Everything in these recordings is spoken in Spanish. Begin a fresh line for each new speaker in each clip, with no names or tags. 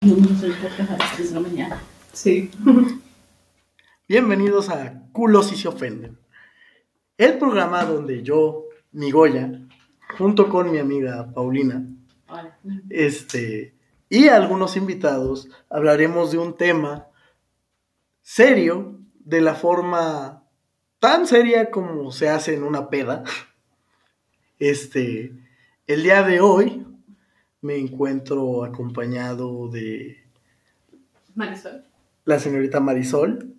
Vamos a hacer el podcast a las 3 de la mañana.
Sí.
Bienvenidos a Culos y se ofenden. El programa donde yo, Nigoya, junto con mi amiga Paulina, este, y algunos invitados, hablaremos de un tema serio, de la forma tan seria como se hace en una peda. Este, el día de hoy me encuentro acompañado de
Marisol.
la señorita Marisol,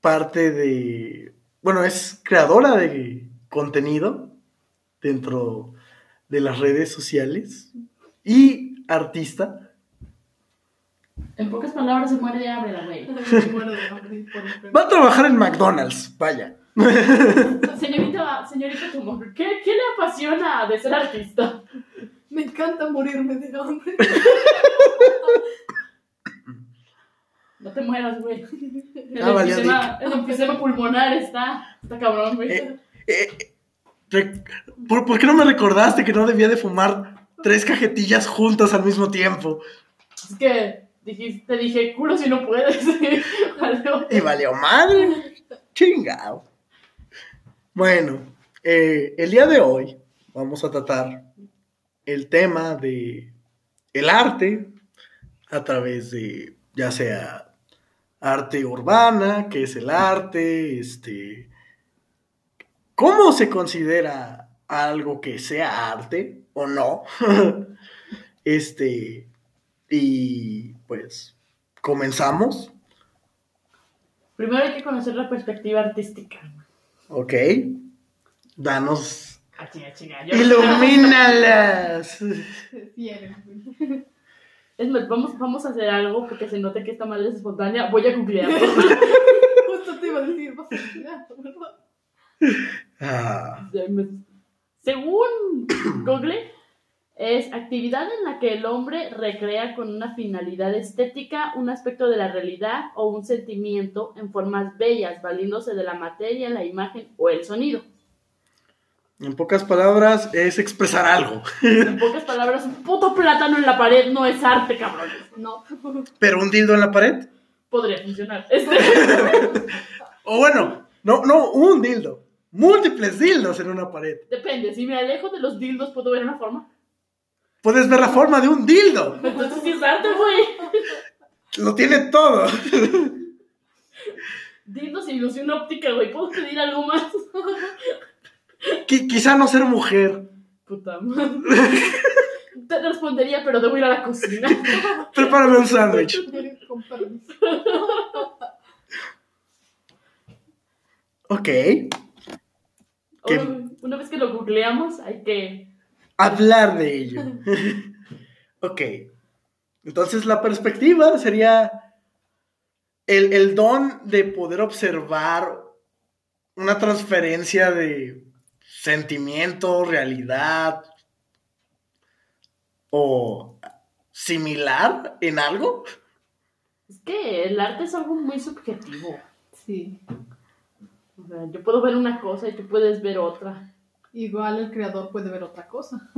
parte de, bueno, es creadora de contenido dentro de las redes sociales y artista.
En pocas palabras, se muere de hambre la güey.
Va a trabajar en McDonald's, vaya.
Señorita, señorita Tumor, ¿qué, ¿qué le apasiona de ser artista?
Me encanta morirme de hambre.
No te mueras, güey. El,
Ah, vale,
enfisema, el enfisema pulmonar está, está cabrón, güey.
Eh, Eh, ¿por, por qué no me recordaste que no debía de fumar tres cajetillas juntas al mismo tiempo?
Es que dijiste, te dije, culo si no puedes.
Y valió madre. Chingado. Bueno, eh, el día de hoy vamos a tratar el tema de el arte a través de ya sea arte urbana, qué es el arte, este cómo se considera algo que sea arte o no. este y pues comenzamos.
Primero hay que conocer la perspectiva artística.
Ok. Danos.
Ah, chinga, chinga. Yo-
Ilumínalas.
Es más, vamos, vamos a hacer algo porque se note que esta madre es espontánea. Voy a googlear.
Justo te iba a decir, vas a tirar, ¿verdad?
Ah,
Según Google, es actividad en la que el hombre recrea con una finalidad estética un aspecto de la realidad o un sentimiento en formas bellas, valiéndose de la materia, la imagen o el sonido.
En pocas palabras, es expresar algo.
En pocas palabras, un puto plátano en la pared no es arte, cabrones.
No.
Pero un dildo en la pared.
Podría funcionar. Este,
O bueno, no, no, un dildo. Múltiples dildos en una pared.
depende, si me alejo de los dildos, ¿puedo ver una forma?
Puedes ver la forma de un dildo.
Entonces sí es arte, güey.
Lo tiene todo.
Dildos e ilusión óptica, güey. ¿Puedo pedir algo más?
Qui- quizá no ser mujer.
Puta madre. Te respondería, pero debo ir a la cocina.
Prepárame un sándwich. Ok.
Una vez que lo googleamos, hay que.
Hablar de ello. ok. Entonces la perspectiva sería el, el don de poder observar una transferencia de sentimiento, realidad o similar en algo.
Es que el arte es algo muy subjetivo.
Sí.
O sea, yo puedo ver una cosa y tú puedes ver otra.
Igual el creador puede ver otra cosa.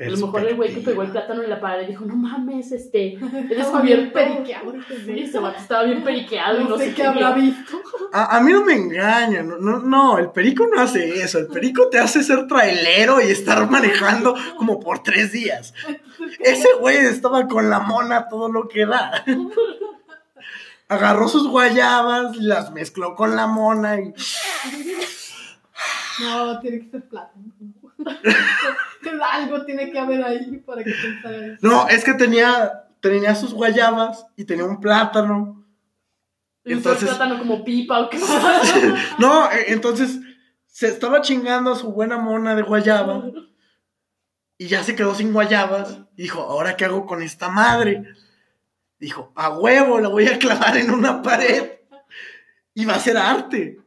A lo mejor el güey que pegó el plátano en la pared dijo, no mames, este, he
Estaba
descubierto...
bien periqueado.
Sí, ese vato estaba bien periqueado y
No
no
sé qué
qué
habrá visto.
A, a mí no me engañan, no, no, no, el perico no hace eso, el perico te hace ser trailero y estar manejando como por tres días. Ese güey estaba con la mona todo lo que da. Agarró sus guayabas, las mezcló con la mona y...
No, tiene que ser plátano. Algo tiene que haber ahí para que pensara eso.
No, es que tenía, tenía sus guayabas y tenía un plátano.
Y
Entonces-
plátano como pipa o qué.
No, e- entonces se estaba chingando a su buena mona de guayaba y ya se quedó sin guayabas. Dijo, ¿ahora qué hago con esta madre? Dijo, a huevo, la voy a clavar en una pared y va a ser arte.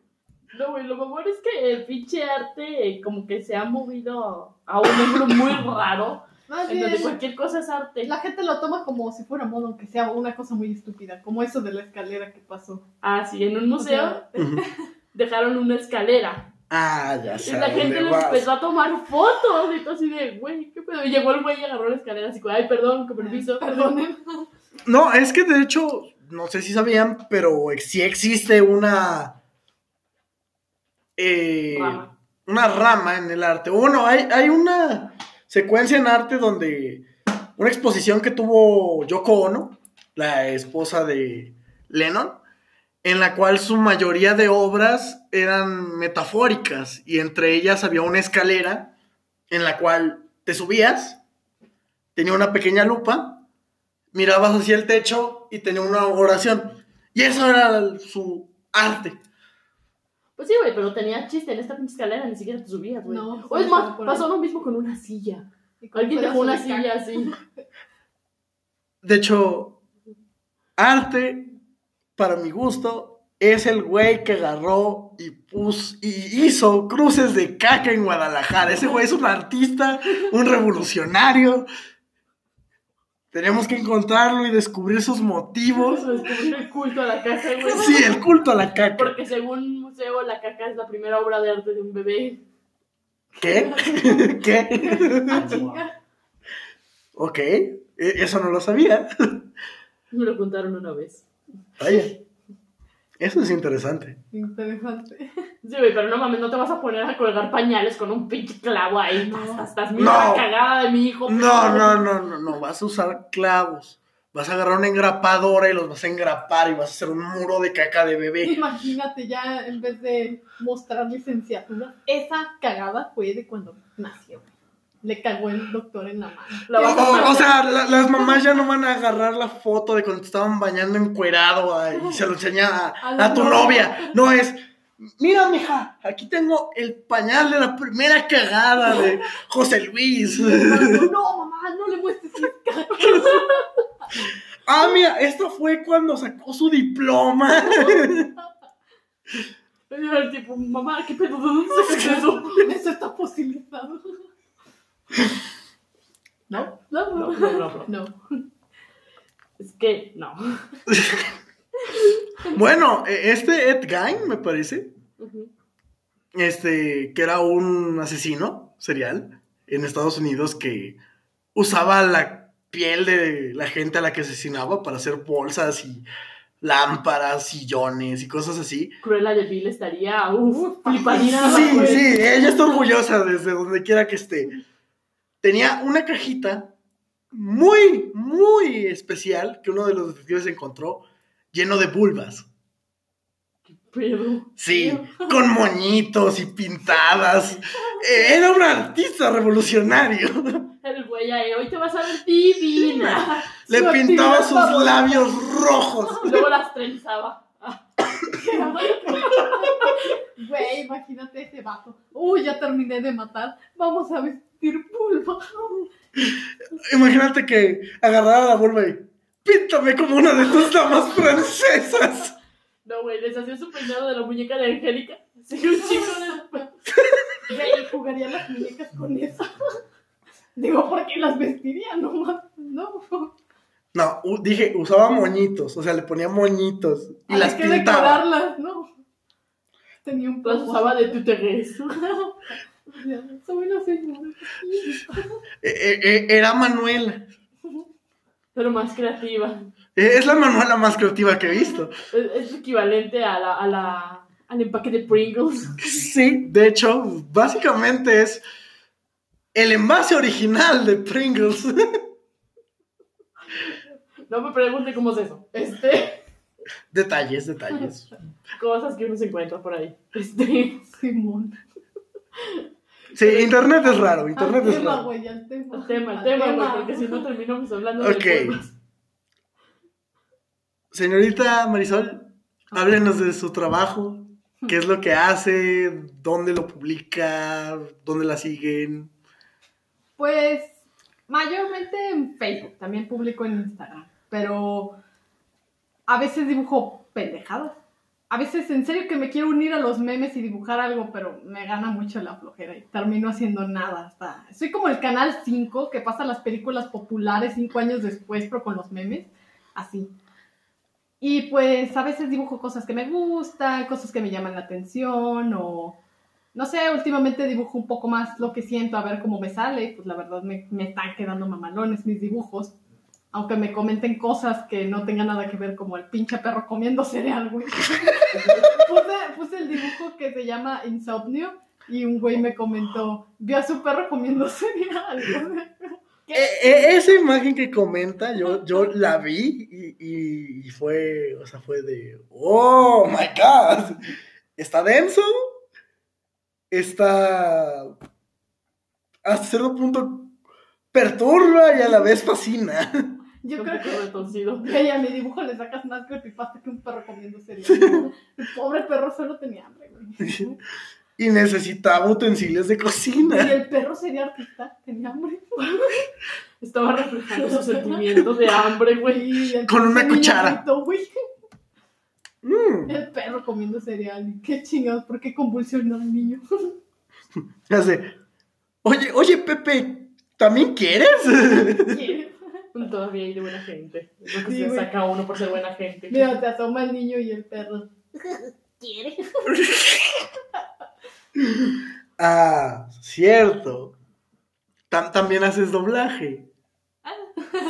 No, güey, lo mejor es que el pinche arte eh, como que se ha movido a un ángulo muy raro,
Más
en donde
bien,
cualquier cosa es arte.
la gente lo toma como si fuera moda, aunque sea una cosa muy estúpida, como eso de la escalera que pasó.
Ah, sí, en un
O
museo
sea,
dejaron una escalera
Ah, ya
Y
sé.
la
a
gente le empezó a tomar fotos y todo así de, güey, ¿qué pedo? Y llegó el güey y agarró la escalera así, como, ay, perdón, con permiso.
Perdonen.
No, es que de hecho, no sé si sabían, pero sí existe una. Eh,
Rama.
Una rama en el arte. Bueno, hay, hay una secuencia en arte donde. Una exposición que tuvo Yoko Ono, la esposa de Lennon, en la cual su mayoría de obras eran metafóricas y entre ellas había una escalera en la cual te subías, tenía una pequeña lupa, mirabas hacia el techo y tenía una oración. Y eso era su arte.
Pues sí, güey, pero tenía chiste en esta pinche escalera, ni siquiera te subías, güey.
No,
o es
solo
más, pasó lo mismo con una silla. Alguien dejó una silla
caca.
así.
De hecho, arte, para mi gusto, es el güey que agarró y puso y hizo cruces de caca en Guadalajara. Ese güey es un artista, un revolucionario. Tenemos que encontrarlo y descubrir sus motivos.
Descubrir el culto a la caca, güey.
Sí, el culto a la caca.
Porque según museo, la caca es la primera obra de arte de un bebé.
¿Qué? ¿Qué?
Ah.
Ok, e- eso no lo sabía.
Me lo contaron una vez.
Vaya, eso es interesante.
Interesante.
Sí, güey, pero no mames, no te vas a poner a colgar pañales con un pinche clavo ahí.
No.
Estás, estás
No.
mira la cagada de mi hijo.
No, no, no, no, no, vas a usar clavos. Vas a agarrar una engrapadora y los vas a engrapar y vas a hacer un muro de caca de bebé.
Imagínate ya, en vez de mostrar licenciatura, esa cagada fue de cuando nació. Le cagó el doctor en la mano.
La
O, sea, la- las mamás ya no van a agarrar la foto de cuando te estaban bañando encuerado ah, y se lo enseña a,
A la
a tu
novia.
No es, mira, mija, aquí tengo el pañal de la primera cagada de José Luis.
No, mamá, no le muestres mis.
Ah, mira, esto fue cuando sacó su diploma.
El tipo, mamá, ¿qué pedo? ¿De dónde sacas eso?
Eso está posibilitado.
No, no, no, no, no.
No.
Es que, no.
Bueno, e- este Ed Gein, me parece, este, que era un asesino serial en Estados Unidos que usaba la piel de la gente a la que asesinaba para hacer bolsas y lámparas, sillones y cosas así.
Cruella de Vil estaría, uff, flipadina.
Sí, sí, ella está orgullosa desde donde quiera que esté. Tenía una cajita muy, muy especial que uno de los detectives encontró, lleno de vulvas.
Pero,
Sí, con moñitos y pintadas. Eh, Era un artista revolucionario.
el güey ahí, hoy te vas a ver divina.
Le
Su
pintaba sus
favorita.
labios rojos.
Luego las trenzaba.
Güey, imagínate ese vato. Uy, ya terminé de matar. Vamos a vestir pulva.
Imagínate que agarrara la vulva y píntame como una de tus damas francesas.
No, güey, les hacía su peinado de la muñeca de Angélica. Sí, un chico de...
Güey, jugaría las muñecas con eso. Digo, ¿por qué las vestiría? No, no.
No, dije, usaba moñitos, o sea, le ponía moñitos y las
que
pintaba.
decorarlas, ¿no? Tenía un
Las usaba de tuteres.
Soy una señora.
Eh, eh, eh, era Manuela.
Pero más creativa.
Eh, Es la Manuela más creativa que he visto.
Es, es equivalente a la, a la, al empaque de Pringles.
Sí, de hecho, básicamente es el envase original de Pringles.
No me pregunte cómo es eso. Este,
detalles, detalles.
cosas que uno se encuentra por ahí. Este,
Simón.
Sí, internet es raro,
Al
internet es
tema,
raro.
güey, al tema.
el tema, el
Al
tema, güey, porque si no terminamos hablando
Ok.
de.
Señorita Marisol, háblenos de su trabajo. ¿Qué es lo que hace? ¿Dónde lo publica? ¿Dónde la siguen?
Pues mayormente en Facebook, también publico en Instagram, pero a veces dibujo pendejadas. A veces en serio que me quiero unir a los memes y dibujar algo, pero me gana mucho la flojera y termino haciendo nada. Hasta... Soy como el Canal 5 que pasa las películas populares cinco años después, pero con los memes, así. Y pues a veces dibujo cosas que me gustan, cosas que me llaman la atención o no sé, últimamente dibujo un poco más lo que siento, a ver cómo me sale. Pues la verdad me, me están quedando mamalones mis dibujos. Aunque me comenten cosas que no tengan nada que ver, como el pinche perro comiendo cereal, güey. puse, puse el dibujo que se llama Insomnio y un güey me comentó, vio a su perro comiendo cereal. ¿Qué?
E- e- esa imagen que comenta, yo, yo la vi y, y- y fue, o sea, fue de, oh my god, está denso, está hasta cierto punto perturba y a la vez fascina.
Yo creo que
retorcido.
Güey, a mi dibujo le sacas más creepypasta que un perro comiendo cereal. El pobre perro solo tenía hambre, güey.
Y necesitaba utensilios de
Y
cocina.
el perro sería artista, tenía hambre.
Estaba reflejando sus sentimientos de hambre, güey.
Y
Con una cuchara. Mm,
El perro comiendo cereal. Y Qué chingados, ¿por qué convulsionó al niño?
hace, oye, oye, Pepe, ¿también quieres?
Todavía hay de buena gente. Es lo que
Sí,
se saca uno por ser buena gente.
Mira, te asoma el niño y el perro. ¿Quiere?
Ah, cierto. Tam- también haces doblaje.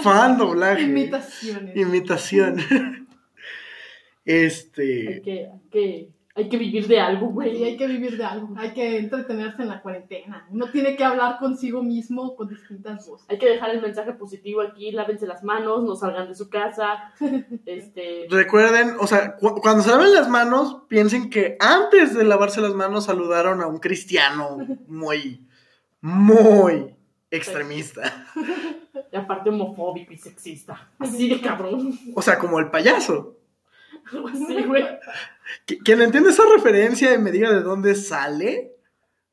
Fan doblaje.
Imitaciones.
Imitación. Este.
hay que, hay que vivir de algo,
Y
güey.
hay que vivir de algo, hay que entretenerse en la cuarentena. Uno tiene que hablar consigo mismo con distintas voces.
Hay que dejar el mensaje positivo aquí, lávense las manos, no salgan de su casa. Este,
Recuerden, o sea, cu- cuando se laven las manos, piensen que antes de lavarse las manos saludaron a un cristiano muy, muy extremista.
y aparte homofóbico y sexista. Así de cabrón.
O sea, como el payaso.
Algo así, güey.
Qu- Quien entiende esa referencia y me diga de dónde sale,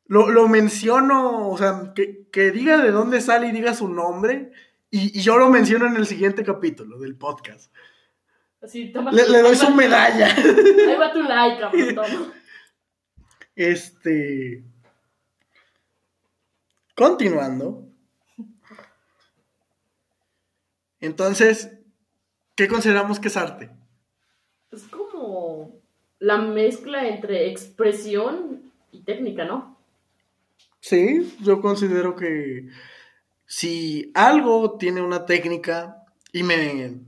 lo, lo menciono, o sea, que, que diga de dónde sale y diga su nombre, y, y yo lo menciono en el siguiente capítulo del podcast.
Así, toma
Le,
tu-
le doy su medalla.
Ahí va tu like, cabrón. toma.
Este. Continuando. Entonces, ¿qué consideramos que es arte?
Es como la mezcla entre expresión y técnica, ¿no?
Sí, yo considero que si algo tiene una técnica y me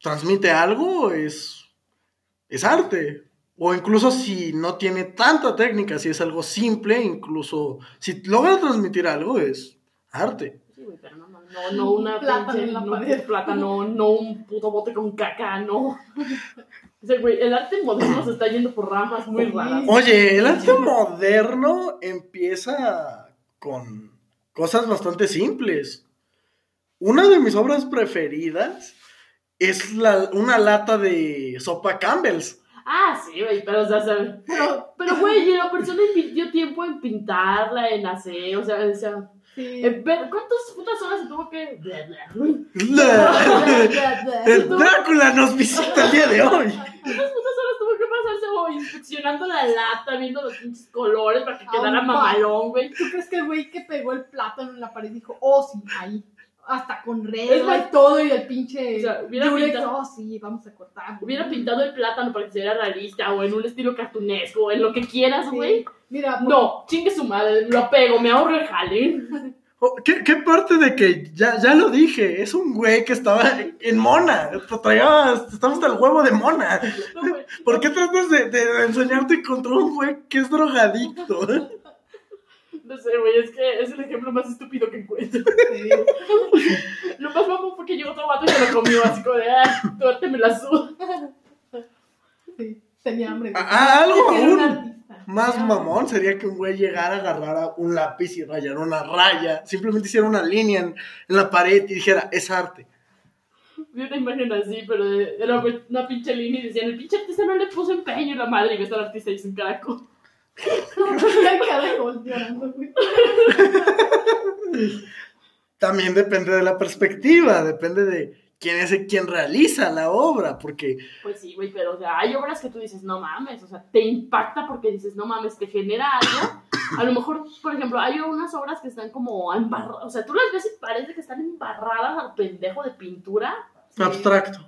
transmite algo, es, es arte. O incluso si no tiene tanta técnica, si es algo simple, incluso si logra transmitir algo, es arte.
Sí, güey, pero no, no, no, no una
Un plátano
pinche-
en la
no plátano, no un puto bote con caca, no. O sea, güey, el arte moderno se está yendo por ramas muy raras.
Oye, el arte moderno empieza con cosas bastante simples. Una de mis obras preferidas es la, una lata de sopa Campbell's.
Ah, sí, güey, pero, o sea, ¿sabes? Pero, pero, güey, la persona invirtió tiempo en pintarla, en hacer, o sea, o sea,
Sí.
ver- ¿cuántas putas horas se tuvo que...?
El Drácula nos visita el día de hoy.
¿Cuántas putas horas tuvo que pasarse o inspeccionando la lata, viendo los pinches colores para que
Ah,
quedara mamalón, güey?
¿Tú crees que el güey que pegó el plátano en la pared dijo, oh, sí, ahí? Hasta con
Es más-
y todo, y el pinche.
O sea, hubiera
Durex,
pintado-
oh, sí, vamos a cortar.
Hubiera pintado el plátano para que se viera realista, o en un estilo cartunesco, o en lo que quieras,
Sí.
güey.
Mira,
No, chingue su madre, lo apego, me ahorro el jale.
Oh, ¿Qué, qué parte de que ya, ya lo dije? Es un güey que estaba en mona. Traía, estaba hasta el huevo de mona. ¿Por qué tratas de, de enseñarte contra un güey que es drogadicto?
No sé, güey, es que es el ejemplo más estúpido que encuentro. Lo más mamón fue que llegó otro vato y se lo comió, así como de, ah, tú me la suda.
sí, tenía hambre. güey.
Ah, algo aún más mamón sería que un güey llegara, agarrara un lápiz y rayara una raya. Simplemente hiciera una línea en, en la pared y dijera, es arte.
Vi una imagen así, pero de- era una pinche línea y decían, el pinche artista no le puso empeño y la madre, y ves al artista y dice un caraco.
La cara de Gold llorando, güey.
También depende de la perspectiva, depende de quién es el quien realiza la obra, porque
Pues sí, güey, pero o sea, hay obras que tú dices, no mames, o sea, te impacta porque dices, no mames, te genera algo. A lo mejor, por ejemplo, hay unas obras que están como embarradas, o sea, tú las ves y parece que están embarradas al pendejo de pintura.
Sí.
abstracto.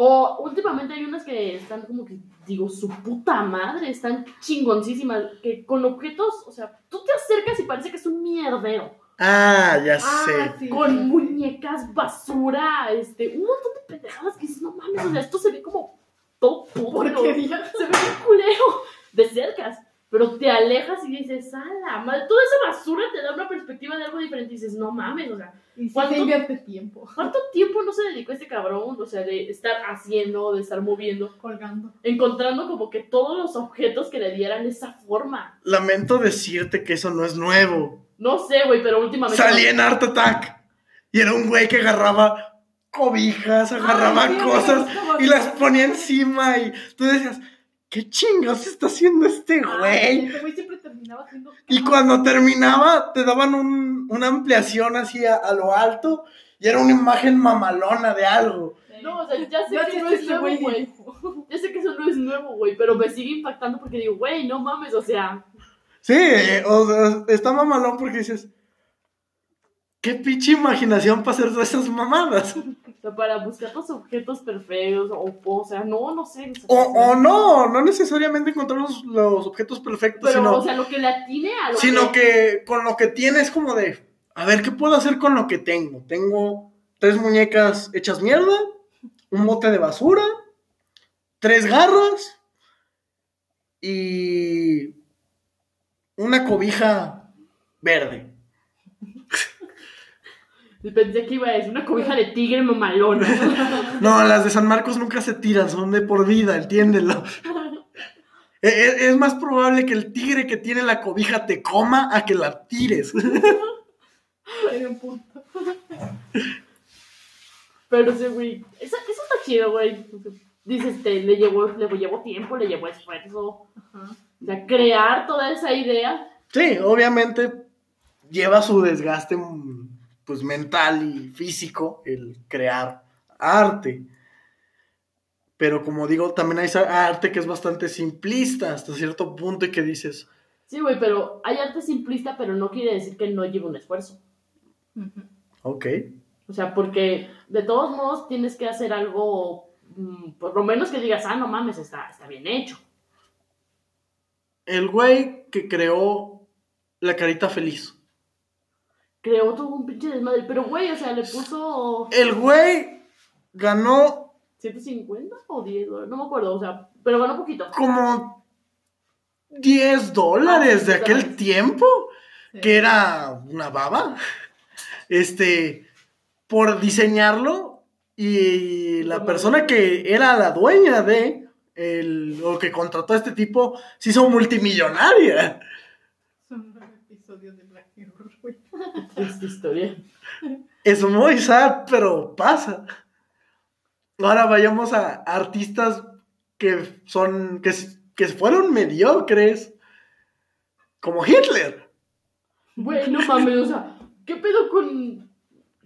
O últimamente hay unas que están como que, digo, su puta madre, están chingoncísimas, que con objetos, o sea, tú te acercas y parece que es un mierdero.
Ah, ya
Ah,
sé.
sí.
Con muñecas, basura, este, un montón de pendejadas que dices, no mames, o sea, esto se ve como todo puro.
Porquería.
Se ve bien culero de cercas. Pero te alejas y dices, ala, madre, toda esa basura te da una perspectiva de algo diferente y dices, no mames, o sea,
Y
¿Cuánto?
se invierte tiempo
¿cuánto tiempo no se dedicó este cabrón? O sea, de estar haciendo, de estar moviendo,
colgando.
encontrando como que todos los objetos que le dieran esa forma.
Lamento decirte que eso no es nuevo.
No sé, güey, pero últimamente.
Salí en Art Attack. Y era un güey que agarraba cobijas, agarraba
Ay,
cosas
estaba
y las ponía encima. Y tú decías, ¿qué chingados está haciendo este
Ay,
güey?
Ese güey siempre terminaba haciendo.
Y cuando terminaba, te daban un- una ampliación así a, a lo alto y era una imagen mamalona de algo.
No, o sea, ya sé
Ya
que no es nuevo,
güey.
Ya sé que eso no es nuevo, güey, pero me sigue impactando porque digo, güey, no mames, o sea,
Sí, eh, o sea, está mamalón porque dices, qué pinche imaginación para hacer todas esas mamadas.
para buscar los objetos perfectos, o, o sea, no, no sé.
O, o no, no necesariamente encontrar los, los objetos perfectos,
Pero,
sino,
o sea, lo que le atine a lo
sino que con lo que tienes como de, a ver, ¿qué puedo hacer con lo que tengo? Tengo tres muñecas hechas mierda, un bote de basura, tres garras y una cobija verde.
Pensé que iba a decir una cobija de tigre mamalona.
No, las de San Marcos nunca se tiran, son de por vida, entiéndelo. E- e- Es más probable que el tigre que tiene la cobija te coma a que la tires.
Pero sí, güey, eso, eso está chido, güey. Dices, este, le llevó, le llevó tiempo, le llevó esfuerzo.
Ajá.
O sea, crear toda esa idea.
Sí, obviamente lleva su desgaste pues mental y físico el crear arte. Pero como digo, también hay esa arte que es bastante simplista hasta cierto punto y que dices,
Sí, güey, pero hay arte simplista, pero no quiere decir que no lleve un esfuerzo.
Ok,
O sea, porque de todos modos tienes que hacer algo, mm, por lo menos que digas, ah, no mames, está, está bien hecho.
el güey que creó la carita feliz.
Creó todo un pinche desmadre, pero güey, o sea, le puso
El güey ganó
150 o 10 dólares, no me acuerdo, o sea, pero ganó poquito.
como 10 dólares de aquel tiempo,
Sí.
que era una baba, este, por diseñarlo y la persona que era la dueña de, el, o que contrató a este tipo, se hizo multimillonaria.
Son nueve episodios de Black
Esta historia.
Es muy sad, pero pasa. Ahora vayamos a artistas que son, que, que fueron mediocres, como Hitler.
Güey, no mames, o sea, ¿qué pedo con.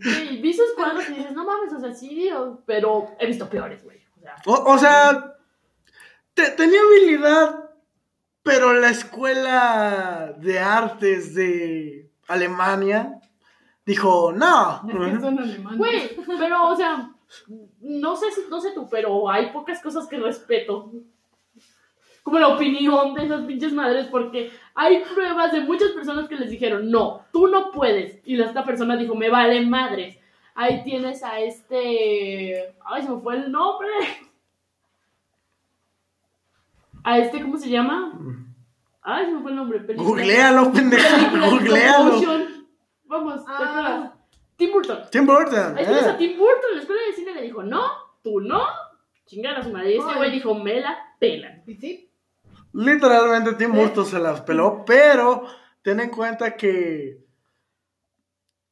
Güey, vi sus cuadros y dices, no mames, o sea, sí, pero he visto peores, güey. O sea,
O, o sea, te- tenía habilidad, pero la escuela de artes de Alemania dijo, no.
Es que son alemanes.
güey, pero, o sea, no sé si, no sé tú, pero hay pocas cosas que respeto. Como la opinión de esas pinches madres, porque hay pruebas de muchas personas que les dijeron, no, tú no puedes. Y esta persona dijo, me vale madres. Ahí tienes a este. Ay, se me fue el nombre. A este, ¿cómo se llama? Ay, se me fue el nombre. película-
Googlealo,
de
googlealo.
Vamos, ¿te
Ah.
acuerdas? Tim Burton.
Tim Burton.
Ahí tienes
eh.
a Tim Burton. La escuela de cine le dijo, no, tú no. Chingar a su madre. Y este güey dijo, me la pelan.
¿Y sí?
Literalmente Tim. Burton se las peló, pero ten en cuenta que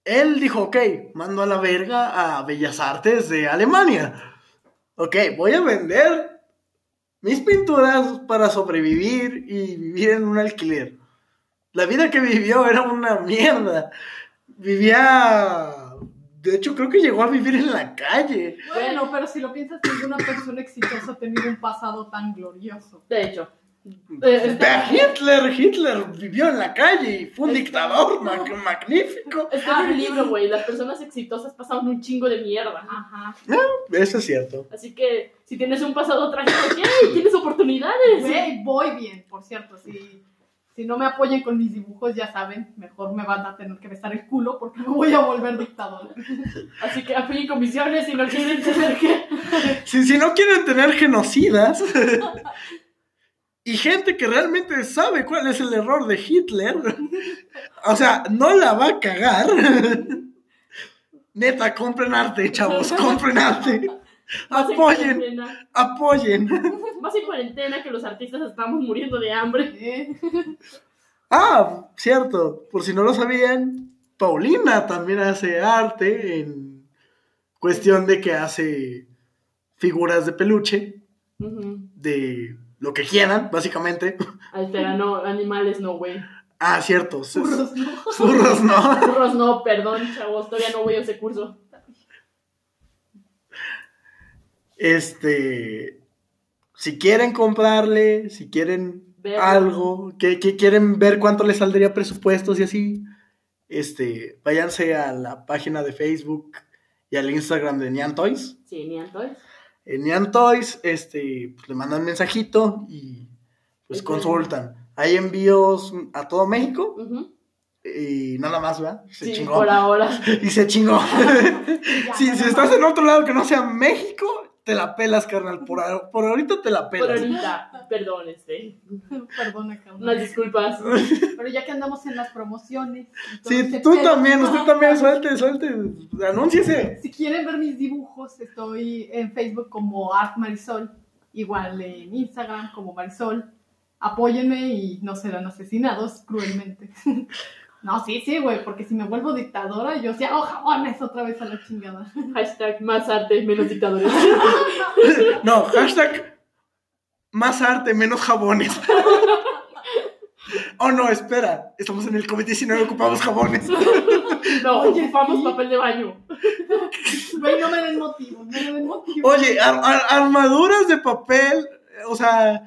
él dijo, ok, mando a la verga a Bellas Artes de Alemania. Ok, voy a vender mis pinturas para sobrevivir y vivir en un alquiler. La vida que vivió era una mierda. Vivía... De hecho, creo que llegó a vivir en la calle.
Bueno, pero si lo piensas, ninguna persona exitosa ha tenido un pasado tan glorioso.
De hecho. Eh,
Hitler, Hitler vivió en la calle y fue un
Es-
dictador ma- magnífico.
Está en el libro, güey. Las personas exitosas pasaron un chingo de mierda.
Ajá.
Eso es cierto.
Así que si tienes un pasado trágico, ¿qué? Tienes oportunidades.
Güey, voy bien, por cierto. Si, si no me apoyan con mis dibujos, ya saben, mejor me van a tener que besar el culo porque me voy a volver dictadora.
Así que apoyen comisiones y no quieren tener que.
Si, si no quieren tener genocidas y gente que realmente sabe cuál es el error de Hitler, o sea, no la va a cagar. Neta, compren arte, chavos, compren arte. Apoyen, apoyen.
Más en cuarentena que los artistas estamos muriendo de hambre.
¿Eh?
Ah, cierto, por si no lo sabían, Paulina también hace arte en cuestión de que hace figuras de peluche, de lo que quieran, básicamente.
Ah, espera, no, animales no, güey.
Ah, cierto.
Furros, ¿no?
Furros, no.
Burros no, perdón, chavos, todavía no voy a ese curso.
Este, si quieren comprarle, si quieren
Verlo.
algo, que, que quieren ver cuánto les saldría presupuestos y así, este, váyanse a la página de Facebook y al Instagram de Nyan Toys.
Sí, ni entonces.
En Nyan Toys, este, pues, le mandan mensajito y pues consultan. Hay envíos a todo México y nada más, ¿verdad? Se
Sí,
chingó.
por ahora.
Y se chingó.
Ya,
si, si estás en otro lado que no sea México, te la pelas, carnal. Por, por ahorita te la
Por
pelas.
ahorita, perdón, este.
Perdona, cabrón.
Unas disculpas.
Pero ya que andamos en las promociones.
Sí, tú
pedo,
también, usted también, suelte, suelte. Anúnciese.
Si quieren ver mis dibujos, estoy en Facebook como Art Marisol, igual en Instagram como Marisol. Apóyenme y no serán asesinados cruelmente. No, sí, sí, güey, porque si me vuelvo dictadora, yo sí hago jabones otra vez a la chingada.
Hashtag más arte, menos dictadores.
No, hashtag más arte, menos jabones. Oh, no, espera. Estamos en el COVID-19, ocupamos jabones.
No,
Oye,
ocupamos papel de baño.
Güey, no me den motivos, no me den motivos.
Oye, ar- ar- armaduras de papel. O sea,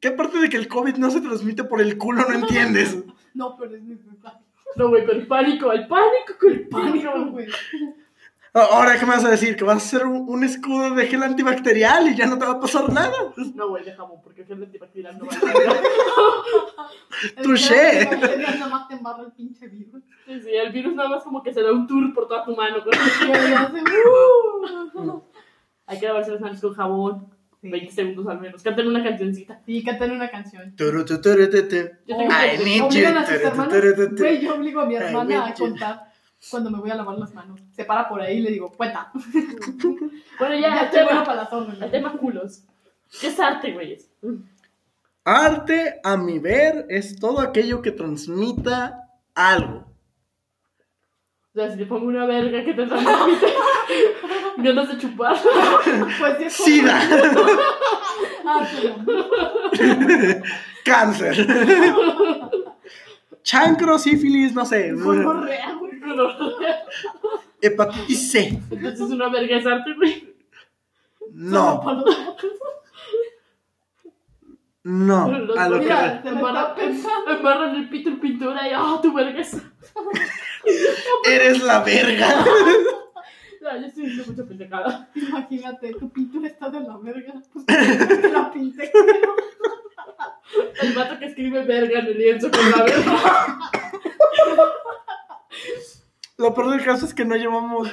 ¿qué parte de que el COVID no se transmite por el culo no entiendes?
No, pero es necesario.
No, güey, pero el pánico, el pánico con el
pánico. güey.
Ahora, ¿qué me vas a decir? ¿Que vas a hacer un, un escudo de gel antibacterial y ya no te va a pasar nada?
No, güey, de jamón, porque el gel antibacterial no va a
El
Touché.
bacterias nada más te embarra el pinche virus.
Sí, sí, el virus nada más como que se da un tour por toda tu mano. Hay que lavarse las manos con jabón.
Sí.
20 segundos al menos. Canten una cancioncita.
Sí, cantan una canción.
Turu, tu, turu, tu, tu.
Yo tengo
I
que-
Obligan a sus
Turu, turu, tu.
Güey, yo obligo a mi
Ay,
hermana a contar cuando me voy a lavar las manos. Se para por ahí y le digo, cuenta.
Bueno,
Ya,
ya, el tema,
para las órdenes.
el tema culos. ¿Qué es arte, güeyes?
Arte, a mi ver, es todo aquello que transmita algo.
O sea, si te pongo una verga que te transmite ganas de chupar.
Pues sí, es como-
SIDA,
Ah,
cáncer, chancro, sífilis, no sé,
Gonorrea, güey.
Hepatitis C.
Entonces una verga es arte, güey.
No, no,
Los
a lo que...
Mira.
Embarran el pito en pintura y ¡ah, tu verga es!
Eres la verga.
No, yo estoy diciendo mucha pendejada.
Imagínate, tu pintura está de la verga. Pues la pinté.
El vato que escribe verga en el lienzo con la verga.
Lo peor del caso es que no llevamos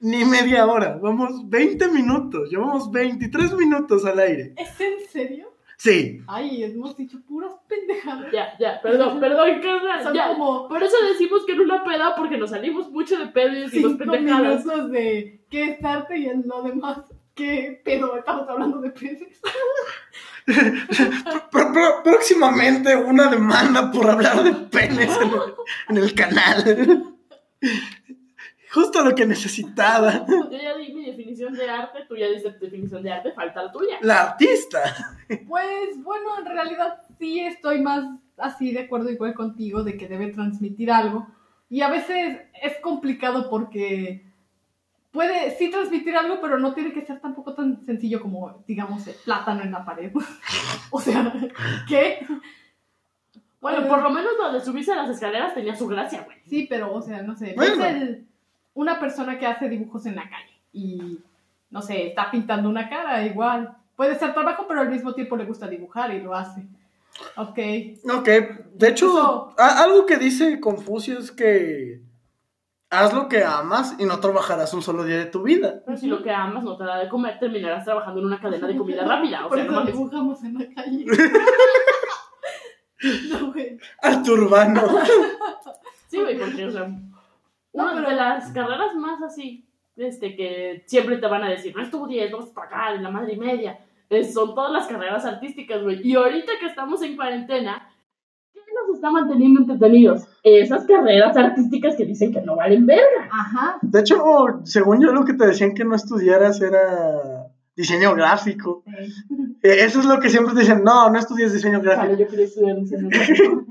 ni media hora, vamos 20 minutos, llevamos 23 minutos al aire.
¿Es en serio?
Sí,
Ay, hemos dicho puras pendejadas.
Ya, ya, perdón, perdón, carnal.
Son
Ya.
como
Por eso decimos que en una peda, porque nos salimos mucho de pedo y decimos
cinco
pendejadas.
minutos de qué es arte y en lo demás, qué pedo, estamos hablando de peces.
Próximamente una demanda por hablar de penes en el, en el canal. Justo lo que necesitaba.
Yo ya di mi definición de arte, tú ya diste tu definición de arte, falta la tuya.
La artista.
Pues bueno, en realidad sí estoy más así de acuerdo igual contigo de que debe transmitir algo. Y a veces es complicado porque puede sí transmitir algo, pero no tiene que ser tampoco tan sencillo como, digamos, el plátano en la pared. o sea, ¿qué?
Bueno, por lo menos lo de subirse a las escaleras tenía su gracia, güey.
Sí, pero, o sea, no sé,
Bueno.
es el- una persona que hace dibujos en la calle y, no sé, está pintando una cara, igual. Puede ser trabajo, pero al mismo tiempo le gusta dibujar y lo hace. Ok.
Ok, de hecho,
Eso-
algo que dice Confucio es que haz lo que amas y no trabajarás un solo día de tu vida.
Pero si lo que amas no te da de comer, terminarás trabajando en una cadena de comida rápida. O
Por
sea, no
eso dibujamos en la calle. no, güey.
Arte urbano.
Sí, güey, porque, o sea, una
pero-
de las carreras más así, este, que siempre te van a decir, no estudies, no vas a pagar, la madre y media, son todas las carreras artísticas, güey. Y ahorita que estamos en cuarentena, ¿qué nos está manteniendo entretenidos? Esas carreras artísticas que dicen que no valen verga.
Ajá.
De hecho, según yo, lo que te decían que no estudiaras era diseño gráfico.
Eh,
Eso es lo que siempre te dicen, no, no estudies diseño
Vale,
gráfico.
yo quería estudiar diseño gráfico.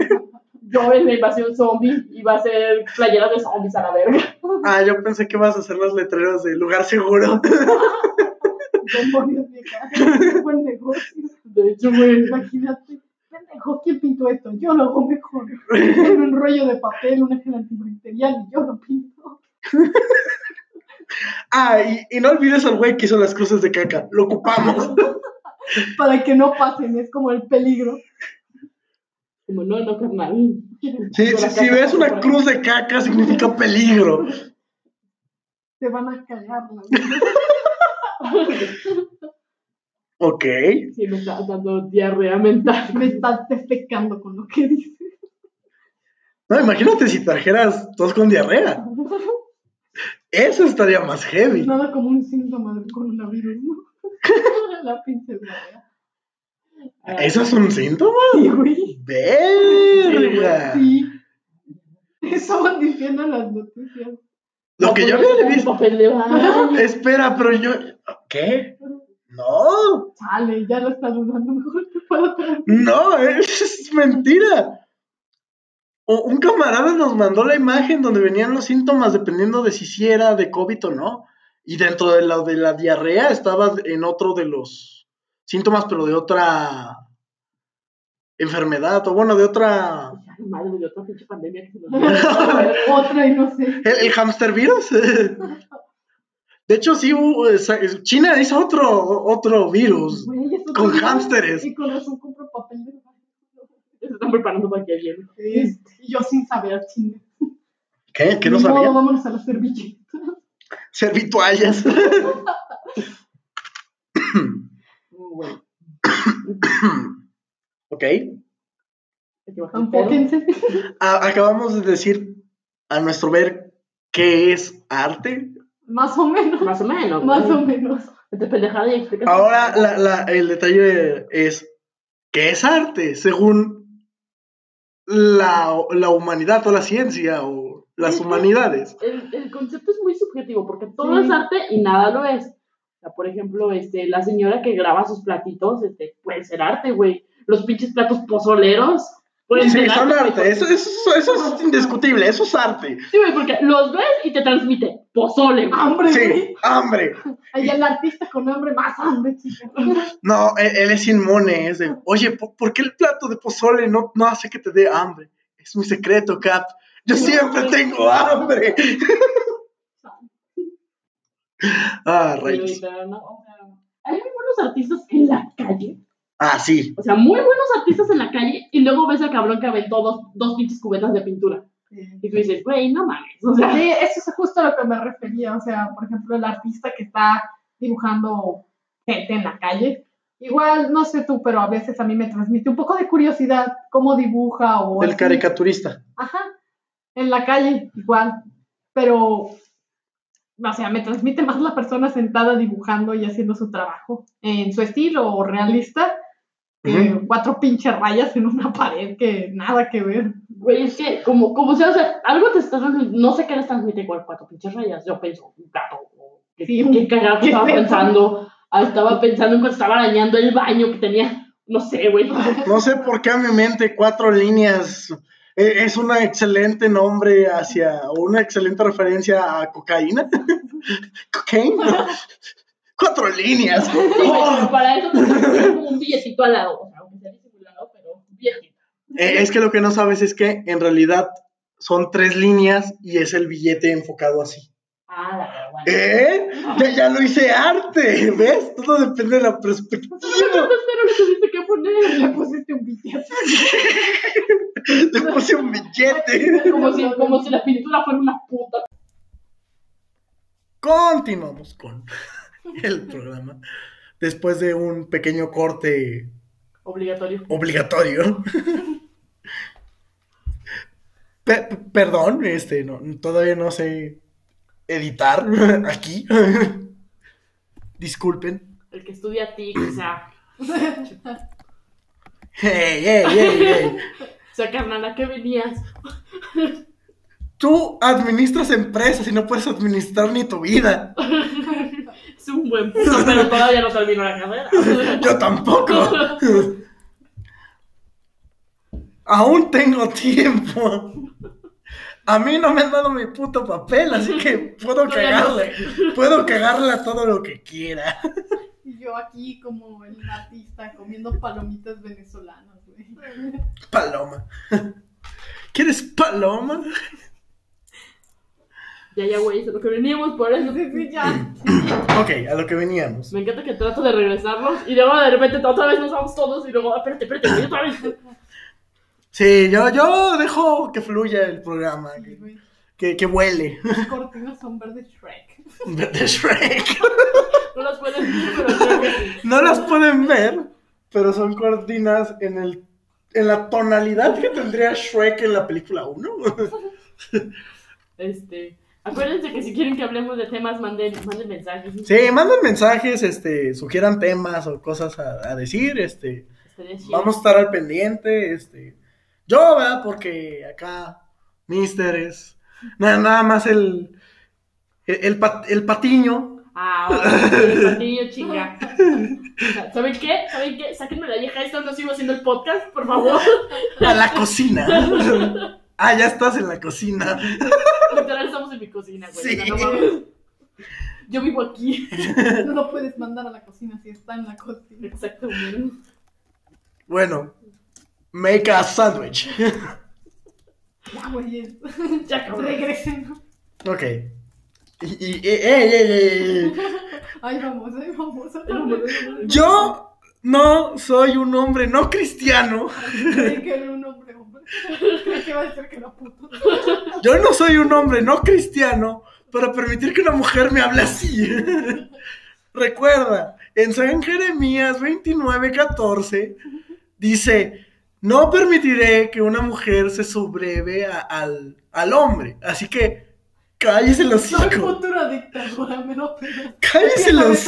Yo en la invasión zombie iba a hacer playeras de zombies a la verga.
Ah, yo pensé que ibas a hacer los letreros de lugar seguro.
demonios, vieja. Qué buen negocio.
De hecho, güey,
Imagínate. Pendejo, ¿quién pintó esto? Yo lo hago mejor. En un rollo de papel, una gel antibacterial y yo lo pinto.
Ah, y, y no olvides al güey que hizo las cruces de caca. Lo ocupamos.
Para que no pasen, es como el peligro.
como no, no, carnal.
Si, si, si ves una cruz de caca, significa peligro.
Se van a cagar. la vida.
Ok.
Sí, me está dando diarrea mental.
Me estás defecando con lo que dices.
No, imagínate si trajeras tos con diarrea. Eso estaría más heavy.
Nada como un síntoma del coronavirus, ¿no? La pinche diarrea.
¿Eso es un síntoma?
Sí, güey.
Verga.
Sí. Estaban diciendo en las noticias.
Lo que yo
Pones
había visto.
papel de baño.
Espera, pero yo. ¿Qué? No,
Sale, ya lo estás dudando. Mejor te puedo
no, es mentira. O- un camarada nos mandó la imagen donde venían los síntomas dependiendo de si sí era de COVID o no. Y dentro de la de la diarrea estaba en otro de los síntomas, pero de otra enfermedad, o bueno, de otra.
Ay, madre de otra pinche pandemia que se nos viene.
Otra y no sé.
¿El, el hamster virus? De hecho, sí, China hizo otro, otro virus.
Güey,
Con
también.
hámsteres.
Y con razón compro papel de.
Se están preparando para que viene.
Sí, Y yo sin saber, chinga.
¿Qué? ¿Qué no
modo,
sabía?
vámonos a la servilleta.
Servituallas. Ok.
Hay que bajar el pedo.
Enfóquense.
Acabamos de decir, a nuestro ver, qué es arte.
Más o menos.
Más o menos.
Más o menos.
Te pendejada y explicas.
Ahora la- la- el detalle es, ¿qué es arte? Según la, la humanidad o la ciencia o las humanidades.
El, el concepto es muy subjetivo porque todo
Sí.
es arte y nada lo es. O sea, por ejemplo, este, la señora que graba sus platitos, este, puede ser arte, güey. Los pinches platos pozoleros pueden
Sí, son arte, eso, eso, eso es indiscutible, eso es arte.
Sí, güey, porque los ves y te transmite pozole, güey.
Hambre,
Sí,
güey.
hambre.
Ahí el artista con hambre, más hambre, chica.
No, él, él es inmune, es de, oye, ¿por, por qué el plato de pozole no, no hace que te dé hambre? Es mi secreto, Cap. Yo siempre tengo hambre. ah, rayos.
pero no, o sea, hay muy buenos artistas en la calle.
Ah, sí.
O sea, muy buenos artistas en la calle y luego ves al cabrón que aventó dos, dos pinches cubetas de pintura. Y tú dices, güey, no mames. O sea,
Sí, eso es justo a lo que me refería. O sea, por ejemplo, el artista que está dibujando gente en la calle. Igual, no sé tú, pero a veces a mí me transmite un poco de curiosidad cómo dibuja o
El
así.
caricaturista.
Ajá, en la calle, igual. Pero, o sea, me transmite más la persona sentada dibujando y haciendo su trabajo en su estilo realista que
Ujú.
cuatro pinches rayas en una pared que nada que ver.
güey, es que como, como sea, o sea, algo te está transmitiendo, no sé qué les transmite con cuatro pinches rayas. Yo pienso, un gato. o ¿Qué,
Sí,
qué cagado
¿qué
estaba
es
pensando? Ah, estaba pensando en cuando estaba arañando el baño que tenía, no sé, güey.
No sé por qué a mi mente cuatro líneas Eh, Es una excelente nombre hacia, o una excelente referencia a cocaína. Cocaína. Cuatro líneas.
Sí, pero para eso como un billetito al lado. O sea, aunque sea disimulado, pero un billetito.
Eh, es que lo que no sabes es que en realidad son tres líneas y es el billete enfocado así.
Ah, la verdad, bueno.
¿Eh? Ya, ya lo hice arte, ¿ves? Todo depende de la perspectiva.
Pero le tuviste que poner.
Le pusiste un billete.
Le puse un billete.
Como si, como si la pintura fuera una puta.
Continuamos con el programa. Después de un pequeño corte
Obligatorio.
obligatorio. Pe- pe- perdón, este, no, todavía no sé editar aquí. Disculpen.
El que estudia TIC, o sea.
Hey, hey, hey, hey.
O sea, carnal, ¿a qué venías?
Tú administras empresas y no puedes administrar ni tu vida.
Es un buen punto, pero todavía no termino la carrera.
Yo tampoco. Aún tengo tiempo. A mí no me han dado mi puto papel, así que puedo cagarle. Puedo cagarle a todo lo que quiera.
Y yo aquí como el artista comiendo palomitas venezolanas, güey.
Paloma. ¿Quieres paloma?
Ya, ya, güey, es lo que veníamos por eso.
Sí, sí, ya.
Ok, a lo que veníamos.
Me encanta que trato de regresarnos y luego de repente otra vez nos vamos todos y luego, ah, espérate, espérate, güey, otra vez.
Sí, yo, yo dejo que fluya el programa,
Sí,
que, que, que vuele.
Las cortinas son verde Shrek.
De Shrek.
No las pueden ver, pero creo que sí.
No las pueden ver, pero son cortinas en el en la tonalidad que tendría Shrek en la película 1.
Este, acuérdense que si quieren que hablemos de temas, manden, manden mensajes.
Sí, manden mensajes, este, sugieran temas o cosas a, a decir, este, vamos a estar al pendiente, este, yo, ¿verdad? Porque acá, Mister es, nada, nada más el, el, el pat- el patiño,
Ah, bueno, el patillo chinga. ¿Saben qué? ¿Saben qué? Sáquenme la vieja esta, no sigo haciendo el podcast, por favor.
a la cocina. Ah, ya estás en la cocina.
Literal, estamos en mi cocina, güey.
Sí.
no mames. Yo vivo aquí.
No lo puedes mandar a la cocina si está en la cocina.
Exacto, güey.
Bueno, make a sandwich.
Ya, güey.
Ya, cabrón.
Regresen.
Ok. Y, y- ey, ey, ey, ey.
Ahí vamos, ahí vamos.
Yo no soy un hombre no cristiano.
Creí que era un hombre, hombre. Creí que iba a decir que era puto.
Yo no soy un hombre no cristiano para permitir que una mujer me hable así. Recuerda, en San Jeremías 29:14 dice, no permitiré que una mujer se subreve a- al, al hombre. Así que cállese los
Soy
hocico.
futura dictadora, me lo.
Cállese los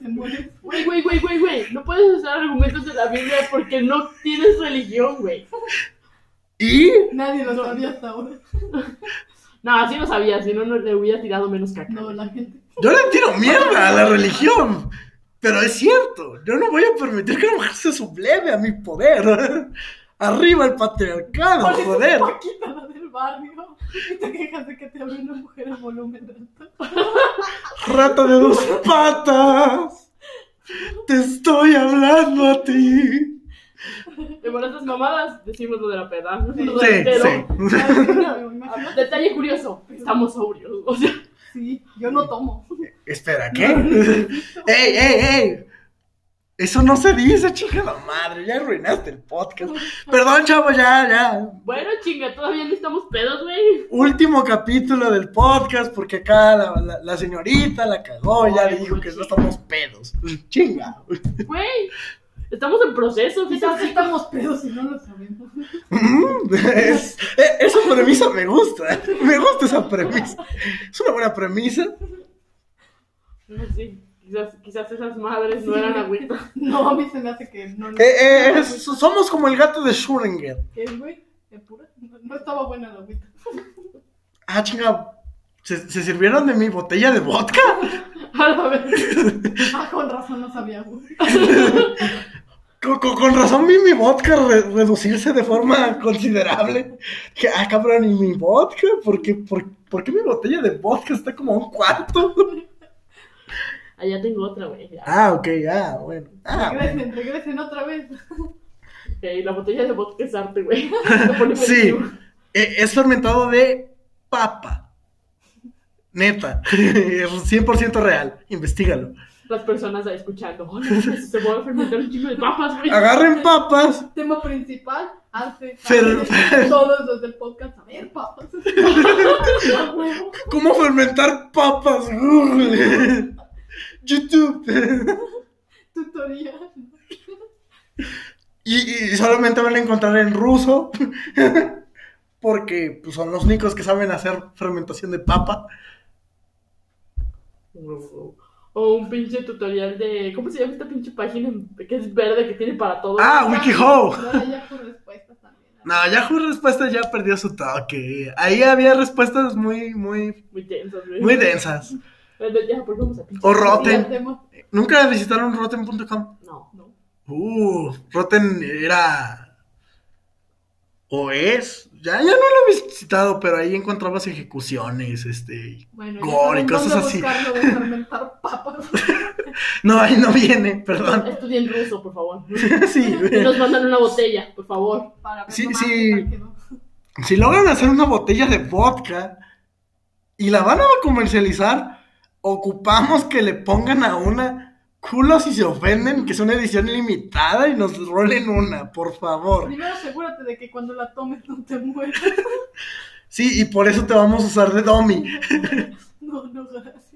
mueres.
Güey, güey, güey, güey, güey. No puedes usar argumentos de la Biblia porque no tienes religión, güey.
Y
Nadie lo
No.
sabía hasta ahora.
No, así lo sabía, si no, no le hubiera tirado menos caca.
No, la gente.
yo le tiro mierda a la religión. Pero es cierto, yo no voy a permitir que una mujer se subleve a mi poder. Arriba el patriarcado, joder.
Paquita, barrio. Y te quejas de que te hable una mujer en volumen alto.
Rata de dos patas. Te estoy hablando a ti.
Y esas mamadas decimos lo de la peda.
Sí.
Lo
Sí,
del pedo.
sí.
Ah, Detalle curioso, estamos sobrios. O sea,
Sí, yo no tomo.
Espera, ¿qué? ¡Ey, ey, ey! Eso no se dice, chica la madre. Ya arruinaste el podcast. Perdón, chavo, ya, ya.
bueno, chinga, todavía no estamos pedos, güey.
Último capítulo del podcast porque acá la, la- la señorita la cagó. Ya
Ay,
dijo
muy
que no estamos pedos. Chinga.
Güey, estamos en proceso.
Quizás estamos pedos y no lo sabemos.
Mm, es- esa premisa me gusta. Me gusta esa premisa. Es una buena premisa.
No sé, quizás, quizás esas madres no eran agüita.
No, a mí se me hace que no.
Eh, eh, es- somos como el gato de Schrödinger.
¿Qué, güey? ¿Qué pura? No, no estaba buena la agüita.
Ah, chinga. ¿Se, se sirvieron de mi botella de vodka?
A la vez.
Ah, con razón no sabía, güey.
Con, con- con razón vi mi vodka re- reducirse de forma considerable. Que, ah, cabrón, ¿y mi vodka? ¿Por qué, por, por qué mi botella de vodka está como a un cuarto?
Allá tengo otra, güey. ya.
Ah, ok, ah, bueno. Ah, bueno.
regresen, regresen otra vez.
Ok, la botella de vodka es arte, güey.
Sí, eh, es fermentado de papa. Neta, es 100% real. Investígalo.
Las personas ahí escuchando. Oh, no, se va a fermentar un chingo de papas, güey.
Agarren papas.
Tema principal, arte.
Fer-.
Todos los del podcast, a ver, papas.
¿Cómo fermentar papas? Google. YouTube.
Tutorial.
Y, y solamente van a encontrar en ruso. Porque pues, son los únicos que saben hacer fermentación de papa.
O un pinche tutorial de. ¿Cómo se llama esta pinche página que es verde que tiene para todo?
Ah, WikiHow.
Ahora ya con respuestas también.
No, Yahoo Respuestas ya perdió su toque. Ahí había respuestas muy, muy,
Muy tensas, güey.
muy densas.
Bueno, ya, pues vamos a pinche.
O Rotten. ¿Nunca visitaron rotten.com?
No.
No.
Uh, Rotten era. O es. Ya, ya no lo he visitado, pero ahí encontrabas ejecuciones, este.
Bueno,
Gore y cosas así.
papas.
No, ahí no viene, perdón.
Estudien ruso, por favor.
sí,
Y nos mandan una botella, por favor.
Para
Sí, sí. Si logran hacer una botella de vodka y la van a comercializar, ocupamos que le pongan a una culo si se ofenden, que es una edición limitada y nos rolen una, por favor.
Primero asegúrate de que cuando la tomes no te mueras.
Sí, y por eso te vamos a usar de dummy.
No, no, gracias.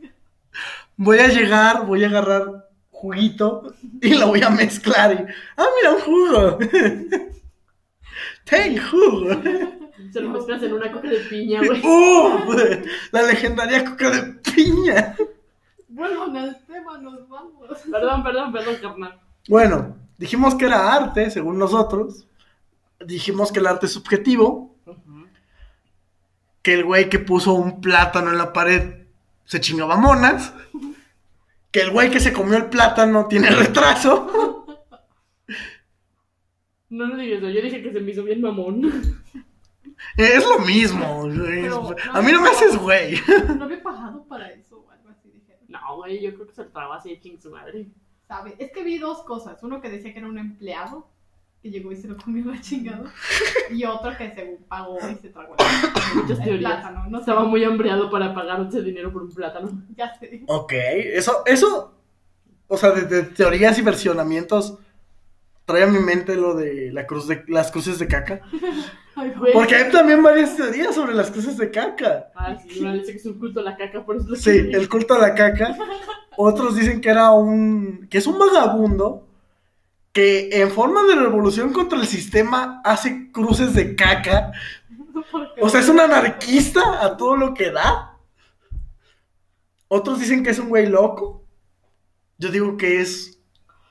Voy a llegar, voy a agarrar juguito y lo voy a mezclar y... ¡Ah, mira, un jugo! ¡Ten jugo!
Se lo mezclas en una coca de piña, güey.
¡Uh! La legendaria coca de piña.
Vuelvan al tema, nos vamos.
Perdón, perdón, perdón, carnal.
Bueno, dijimos que era arte, según nosotros. Dijimos que el arte es subjetivo. Que el güey que puso un plátano en la pared se chingaba monas. Que el güey que se comió el plátano tiene retraso.
No, no digas eso. Yo dije que se me hizo bien mamón.
Es lo mismo. güey.
Pero,
A mí no me haces güey.
No había pagado para eso o algo así, dijeron.
No, güey, yo creo que se lo tragó así, ching su madre.
¿Sabe? Es que vi dos cosas. Uno que decía que era un empleado que llegó y se lo comió la chingada. Y otro que según pagó y se tragó
Muchas
el
teorías.
plátano. No sé.
Estaba muy hambreado para pagar ese dinero por un plátano.
Ya sé.
Ok, eso, eso, o sea, de, de teorías y versionamientos, trae a mi mente lo de, la cruz de las cruces de caca.
Ay,
Güey.
Porque hay también varias teorías sobre las cruces de caca.
Ah, sí, dice que es un culto a la caca, por eso lo
Sí, el culto a la caca. Otros dicen que era un, que es un vagabundo que en forma de revolución contra el sistema hace cruces de caca. O sea, es un anarquista a todo lo que da. Otros dicen que es un güey loco. Yo digo que es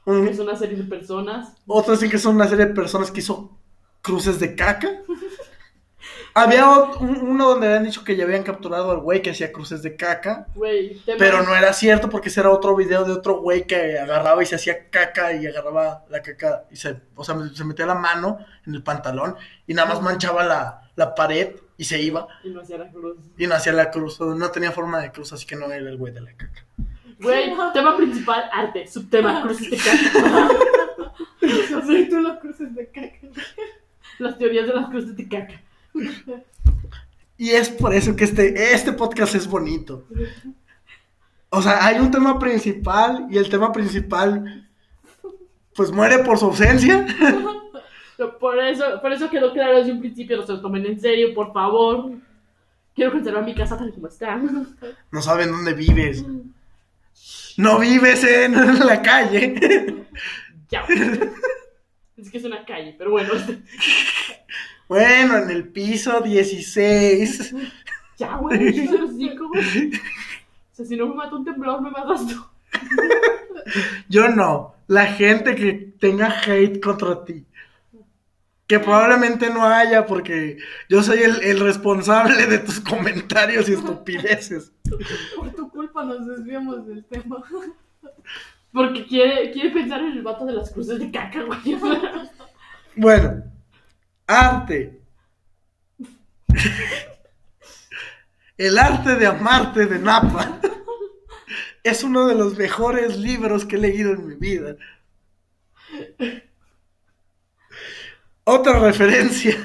un,
Es una serie de personas.
Otros dicen que son una serie de personas que hizo cruces de caca. Había un- uno donde habían dicho que ya habían capturado al güey que hacía cruces de caca.
Güey,
Pero no era cierto porque ese era otro video de otro güey que agarraba y se hacía caca y agarraba la caca y se, o sea, se metía la mano en el pantalón y nada más manchaba la, la pared y se iba
Y no hacía la cruz.
y no hacía la cruz. No tenía forma de cruz, así que no era el güey de la caca.
Güey, tema principal, arte. Subtema, cruces de caca.
Soy tú los cruces de caca.
Las teorías de las cruces de caca.
Y es por eso que este, este podcast es bonito. O sea, hay un tema principal y el tema principal pues muere por su ausencia.
Por eso, por eso quedó claro desde un principio, no se lo tomen en serio, por favor. Quiero conservar mi casa tal como está.
No saben dónde vives. No vives en la calle.
Ya. güey. Es que es una calle, pero bueno.
Bueno, en el piso 16.
Ya, güey. Yo los cinco, güey. O sea, si no me mata un temblor, me matas tú.
Yo no. La gente que tenga hate contra ti. Que probablemente no haya porque yo soy el, el responsable de tus comentarios y estupideces.
Por tu culpa nos desviamos del tema.
Porque quiere, quiere pensar en el vato de las cruces de caca, güey.
Bueno, arte. El arte de amarte de Napa es uno de los mejores libros que he leído en mi vida. Otra referencia.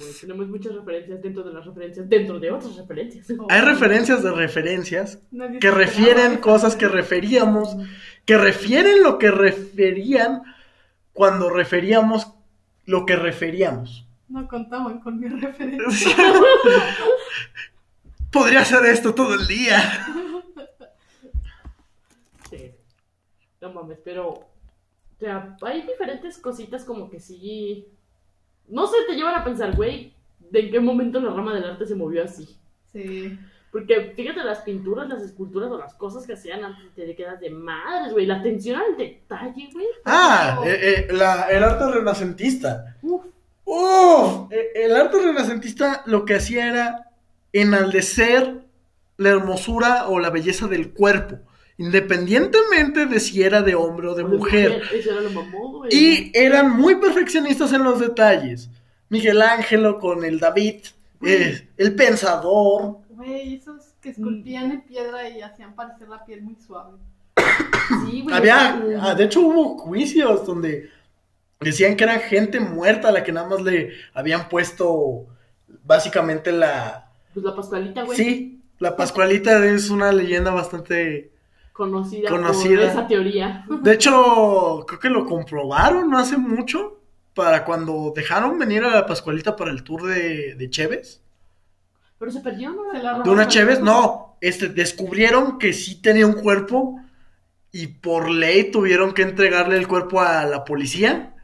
Güey, tenemos muchas referencias dentro de las referencias, dentro de otras referencias.
Hay referencias de referencias
Nadie
que refieren cosas que referíamos, que refieren lo que referían cuando referíamos lo que referíamos.
No contaban con mi referencia.
Podría hacer esto todo el día.
Sí. No mames, pero. O sea, hay diferentes cositas como que sí. No sé, te llevan a pensar, güey, de en qué momento la rama del arte se movió así.
Sí.
Porque fíjate, las pinturas, las esculturas o las cosas que hacían antes te quedas de madres, güey. La atención al detalle, güey.
Ah, eh, eh, la- el arte renacentista.
Uf.
¡Uf! Eh, El arte renacentista lo que hacía era enaldecer la hermosura o la belleza del cuerpo, independientemente de si era de hombre o de
O
mujer.
Eso era lo mamón, güey.
Y eran muy perfeccionistas en los detalles. Miguel Ángelo con el David, eh, el pensador.
Güey, esos que esculpían en piedra y hacían parecer la piel muy suave.
Sí, güey.
Había, ah, de hecho hubo juicios donde decían que era gente muerta a la que nada más le habían puesto básicamente la...
Pues la Pascualita, güey.
Sí, la Pascualita es una leyenda bastante...
Conocida,
Conocida.
por esa teoría.
De hecho, creo que lo comprobaron no hace mucho para cuando dejaron venir a la Pascualita para el tour de, de Cheves.
Pero se perdió, ¿no?
Se la
¿De una Cheves? No, este, descubrieron que sí tenía un cuerpo y por ley tuvieron que entregarle el cuerpo a la policía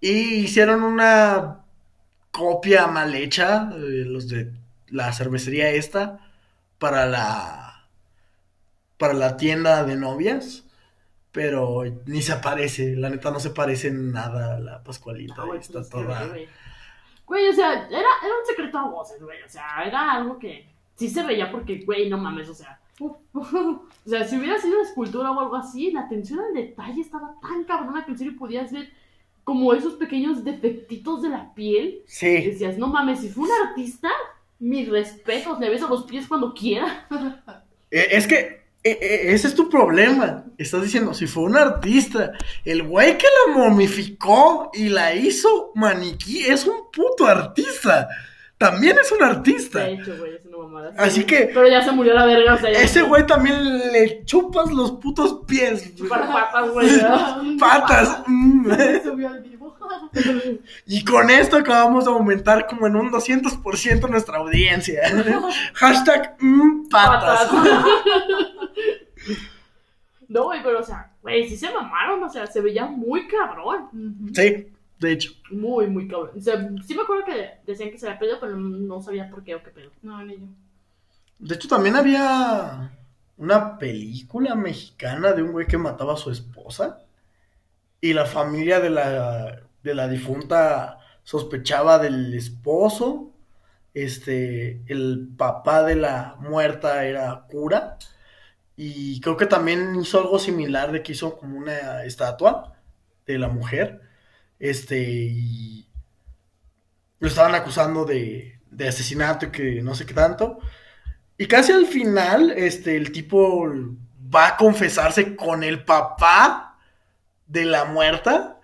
y hicieron una copia mal hecha, los de la cervecería esta, para la para la tienda de novias, pero ni se parece, la neta no se parece en nada a la Pascualita,
güey,
está toda...
güey. Güey, o sea, era, era un secreto a voces, güey. O sea, era algo que sí se veía porque, güey, no mames, o sea. O sea, si hubiera sido escultura o algo así, la atención al detalle estaba tan cabrona que en serio podías ver como esos pequeños defectitos de la piel. Y
Sí,
decías, no mames, si fue un artista, mis respetos, le beso los pies cuando quiera.
Eh, Es que ese es tu problema. Estás diciendo, si fue un artista, el güey que la momificó y la hizo maniquí es un puto artista. También es un artista.
De hecho, güey, es una mamada.
Así que-
Pero ya se murió la verga, o sea, ya.
Ese güey también le chupas los putos pies.
Chupar patas, güey.
Patas.
Se subió al vivo.
Y con esto acabamos de aumentar como en un 200% nuestra audiencia. Hashtag mm, patas.
No, güey, pero o sea, güey, sí se mamaron, o sea, se veía muy cabrón.
Sí, de hecho.
Muy, muy cabrón. O sea, sí me acuerdo que decían que se había perdido, pero no sabía por qué o qué pedo.
No, ni yo.
De hecho, también había una película mexicana de un güey que mataba a su esposa. Y la familia de la, de la difunta sospechaba del esposo. Este, el papá de la muerta era cura. Y creo que también hizo algo similar de que hizo como una estatua de la mujer. Este, y lo estaban acusando de, de asesinato y que no sé qué tanto. Y casi al final, este, el tipo va a confesarse con el papá de la muerta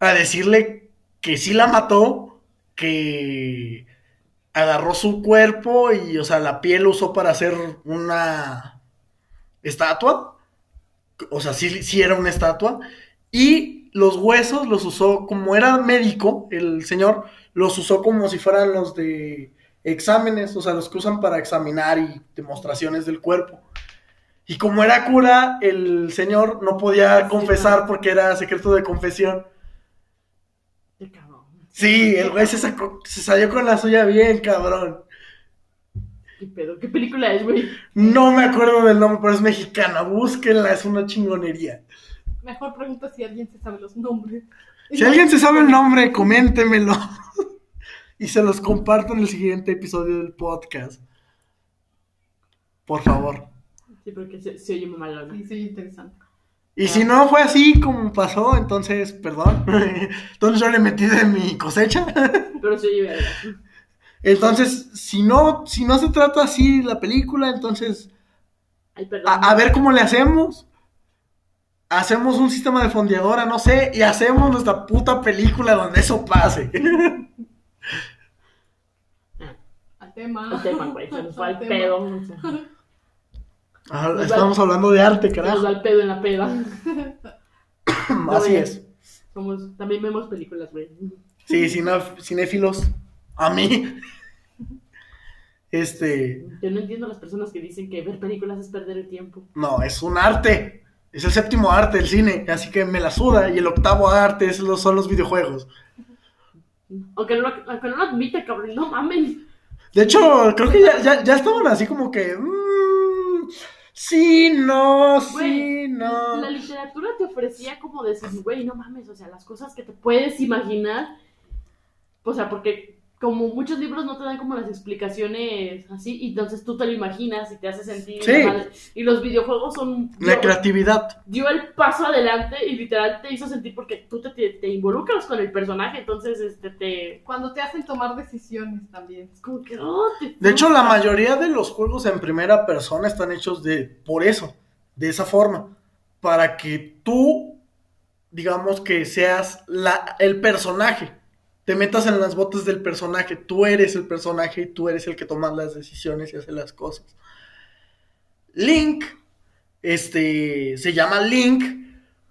a decirle que sí la mató, que agarró su cuerpo y, o sea, la piel lo usó para hacer una estatua. O sea, sí, sí era una estatua. Y los huesos los usó, como era médico, el señor, los usó como si fueran los de exámenes, o sea, los que usan para examinar y demostraciones del cuerpo. Y como era cura, el señor no podía confesar porque era secreto de confesión. Sí, el güey se sacó, se salió con la suya bien, cabrón.
¿Qué pedo? ¿Qué película es, güey?
No me acuerdo del nombre, pero es mexicana. Búsquenla, es una chingonería.
Mejor pregunta si alguien se sabe los nombres.
Si alguien se sabe el nombre, coméntemelo. y se los comparto en el siguiente episodio del podcast. Por favor.
Sí, porque se, se oye muy mal.
Sí, sí, interesante.
Y si no fue así como pasó, entonces, perdón. entonces yo le metí de mi cosecha.
Pero se oye verga.
Entonces, si no, si no se trata así la película, entonces,
Ay, perdón.
a, a ver cómo le hacemos. Hacemos un sistema de fondeadora, no sé, y hacemos nuestra puta película donde eso pase.
Al tema.
El tema, güey, se nos va el
Al
pedo.
Ah, Estamos hablando de arte,
se nos
carajo.
va el pedo en la peda.
Así es.
Somos, también vemos películas, güey.
Sí, cinéfilos. A mí. Este.
Yo no entiendo a las personas que dicen que ver películas es perder el tiempo.
No, es un arte. Es el séptimo arte, el cine. Así que me la suda. Y el octavo arte es los- son los videojuegos.
Aunque no, aunque no lo admite, cabrón, no mames.
De hecho, creo que ya, ya, ya estaban así como que. mm, sí, no, sí,
Güey,
no.
La literatura te ofrecía como decir, güey, no mames, o sea, las cosas que te puedes imaginar. O sea, porque como muchos libros no te dan como las explicaciones así, y entonces tú te lo imaginas y te hace sentir.
Sí.
Y los videojuegos son.
La
dio-
creatividad.
dio el paso adelante y literal te hizo sentir porque tú te, te, te involucras con el personaje, entonces este te.
Cuando te hacen tomar decisiones también.
Es como que. oh, te
De hecho, la mayoría de los juegos en primera persona están hechos de por eso, de esa forma, para que tú, digamos que seas la, el personaje, te metas en las botas del personaje, tú eres el personaje y tú eres el que toma las decisiones y hace las cosas. Link, este, se llama Link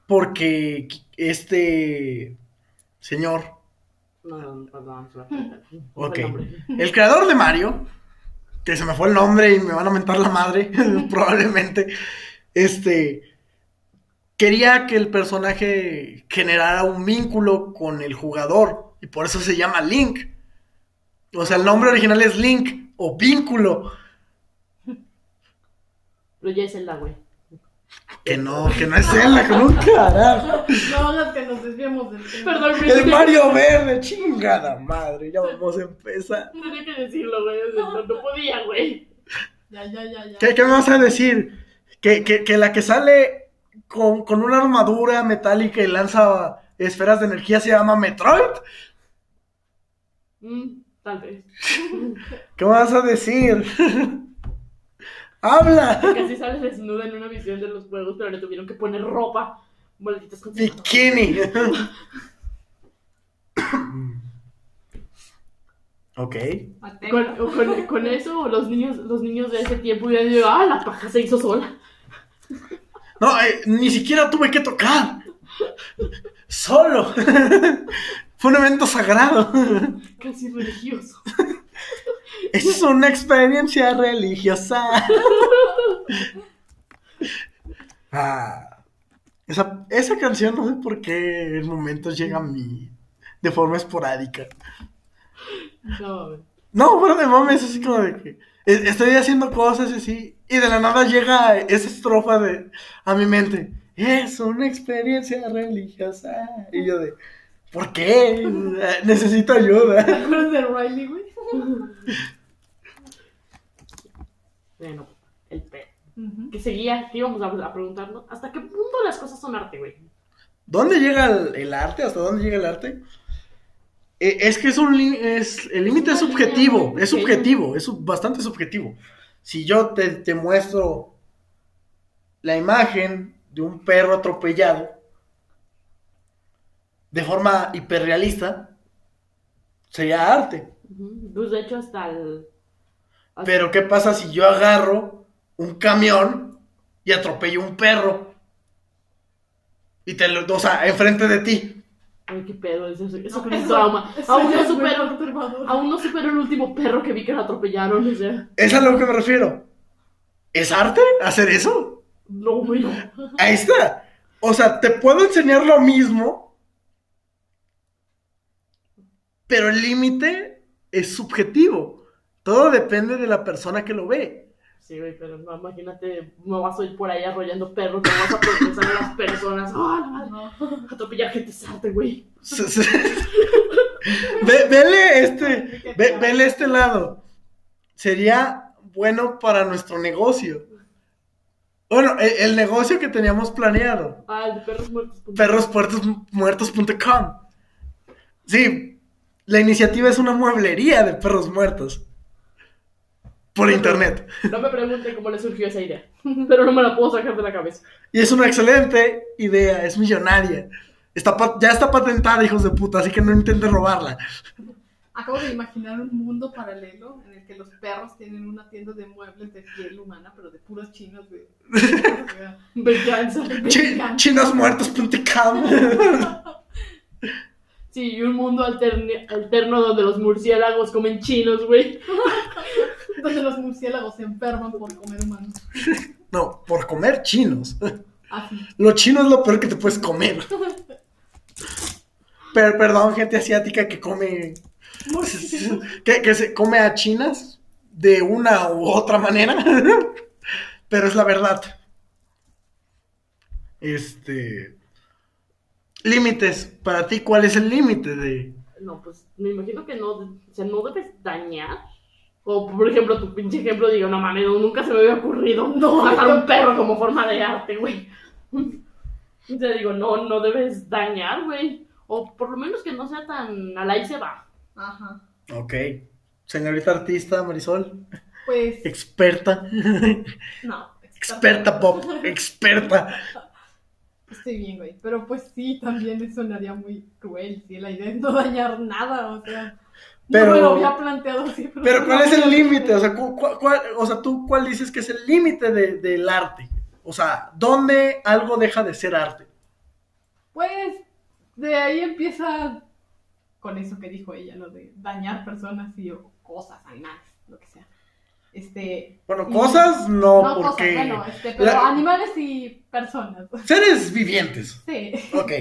porque este señor
No, no, perdón, fue
Ok.
El
creador de Mario, que se me fue el nombre y me van a mentar la madre, probablemente, este, quería que el personaje generara un vínculo con el jugador y por eso se llama Link. O sea, el nombre original es Link o vínculo.
Pero ya es Zelda, güey.
Que no, que no es Zelda, que no, carajo.
No hagas que nos desviemos del tema.
Perdón.
El Mario Verde, chingada madre, ya vamos a empezar.
Tenía que decirlo, güey. No, no podía, güey.
Ya, ya, ya, ya.
¿Qué, qué me vas a decir? Que, que- que la que sale con, con una armadura metálica y lanza esferas de energía se llama Metroid.
Mm, tal vez.
¿Qué me vas a decir? ¡Habla!
Casi sale desnuda en una visión de los juegos, pero le tuvieron que poner ropa. Malditas consejos.
Bikini. ok.
Con, con, con eso, los niños, los niños de ese tiempo hubieran dicho, ah, la paja se hizo sola.
No, eh, ni siquiera tuve que tocar. Solo. Fue un evento sagrado.
Casi religioso.
Es una experiencia religiosa. Ah, esa, esa canción no sé por qué en momentos llega a mí de forma esporádica.
No.
No, fuera de mames, es así como de que e- estoy haciendo cosas así y de la nada llega esa estrofa de a mi mente. Es una experiencia religiosa. Y yo de, ¿por qué? Necesito
¿Te
ayuda.
acuerdas de Riley, güey?
Bueno, el pe.
Ujú.
Que seguía, que íbamos a, a preguntarnos, ¿hasta qué punto las cosas son arte, güey?
¿Dónde llega el, el arte? ¿Hasta dónde llega el arte? Eh, es que es un es el límite es subjetivo, es subjetivo, es sub- bastante subjetivo. Si yo te, te muestro la imagen de un perro atropellado de forma hiperrealista, sería arte.
Pues de hecho, hasta el. hasta-
Pero ¿qué pasa si yo agarro un camión y atropello un perro? Y te lo, o sea, enfrente de ti.
Ay, qué pedo, eso, eso, eso
No,
con un trauma.
eso
Aún no
es
supero, aún no supero el último perro que vi que lo atropellaron, o sea.
Es a lo que me refiero. ¿Es arte hacer eso?
No, güey.
Ahí está. O sea, te puedo enseñar lo mismo, pero el límite es subjetivo. Todo depende de la persona que lo ve.
Sí, güey, pero no, imagínate, no vas a ir por ahí arrollando perros, no vas a procesar a las personas. ¡Ah, la madre!
No.
Atropellar gente es arte, güey.
Ve- vele este, ve- vele este lado. Sería bueno para nuestro negocio. Bueno, el, el negocio que teníamos planeado.
Ah, el de perros muertos.
Perrosmuertos.com. Sí, la iniciativa es una mueblería de perros muertos. Por internet.
No me pregunten cómo le surgió esa idea. Pero no me la puedo sacar de la cabeza.
Y es una excelente idea, es millonaria. Está ya está patentada, hijos de puta, así que no intenten robarla.
Acabo de imaginar un mundo paralelo en el que los perros tienen una tienda de muebles de piel humana, pero de puros chinos, güey.
Venganza.
Chi- chinosmuertos.com.
Sí, y un mundo alterne- alterno donde los murciélagos comen chinos, güey.
Donde los murciélagos se enferman por comer humanos.
No, por comer chinos.
Así.
Lo chino es lo peor que te puedes comer. Pero, perdón, gente asiática que come. Que, que se come a chinas de una u otra manera. Pero es la verdad. Este. Límites. Para ti, ¿cuál es el límite de.?
No, pues me imagino que no, o sea, no debes dañar. O por ejemplo, tu pinche ejemplo, digo, no mames, no, nunca se me había ocurrido no, matar a un perro como forma de arte, güey. O sea, digo, no, no debes dañar, güey. O por lo menos que no sea tan al ahí se va.
Ajá.
Ok. Señorita artista, Marisol.
Pues,
Experta.
no.
Experta pop. Experta.
Estoy bien, güey. Pero pues sí, también me sonaría muy cruel, sí. La idea es no dañar nada, o sea.
Pero-
No me lo había planteado así.
Pero ¿cuál
no
es el límite? O sea, cuál- o sea, tú cuál dices que es el límite de- del arte? O sea, ¿dónde algo deja de ser arte?
Pues, de ahí empieza con eso que dijo ella, lo de dañar personas y o cosas, animales, lo que sea. Este.
Bueno,
y-
cosas no,
no
porque...
cosas, bueno, este, pero
la-
animales y personas.
Seres vivientes.
Sí.
Ok.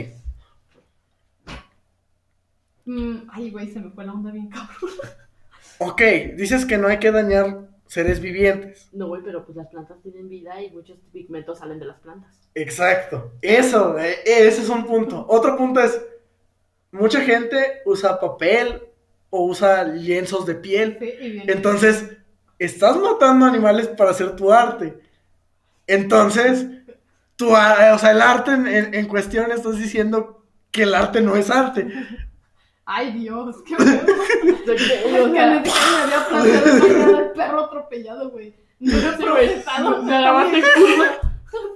Mm, ay, güey, se me fue la onda bien cabrón.
Ok, dices que no hay que dañar seres vivientes.
No, güey, pero pues las plantas tienen vida y muchos pigmentos salen de las plantas.
Exacto. Eso, eh, ese es un punto. Otro punto es, mucha gente usa papel o usa lienzos de piel.
Sí, y bien.
Entonces, estás matando animales para hacer tu arte. Entonces, tu, a- o sea, el arte en, en- en cuestión estás diciendo que el arte no es arte.
Ay, Dios, qué
que-
Es que me había planteado al perro atropellado, güey. No lo
sí, güey,
procesado.
me agarraste en curva.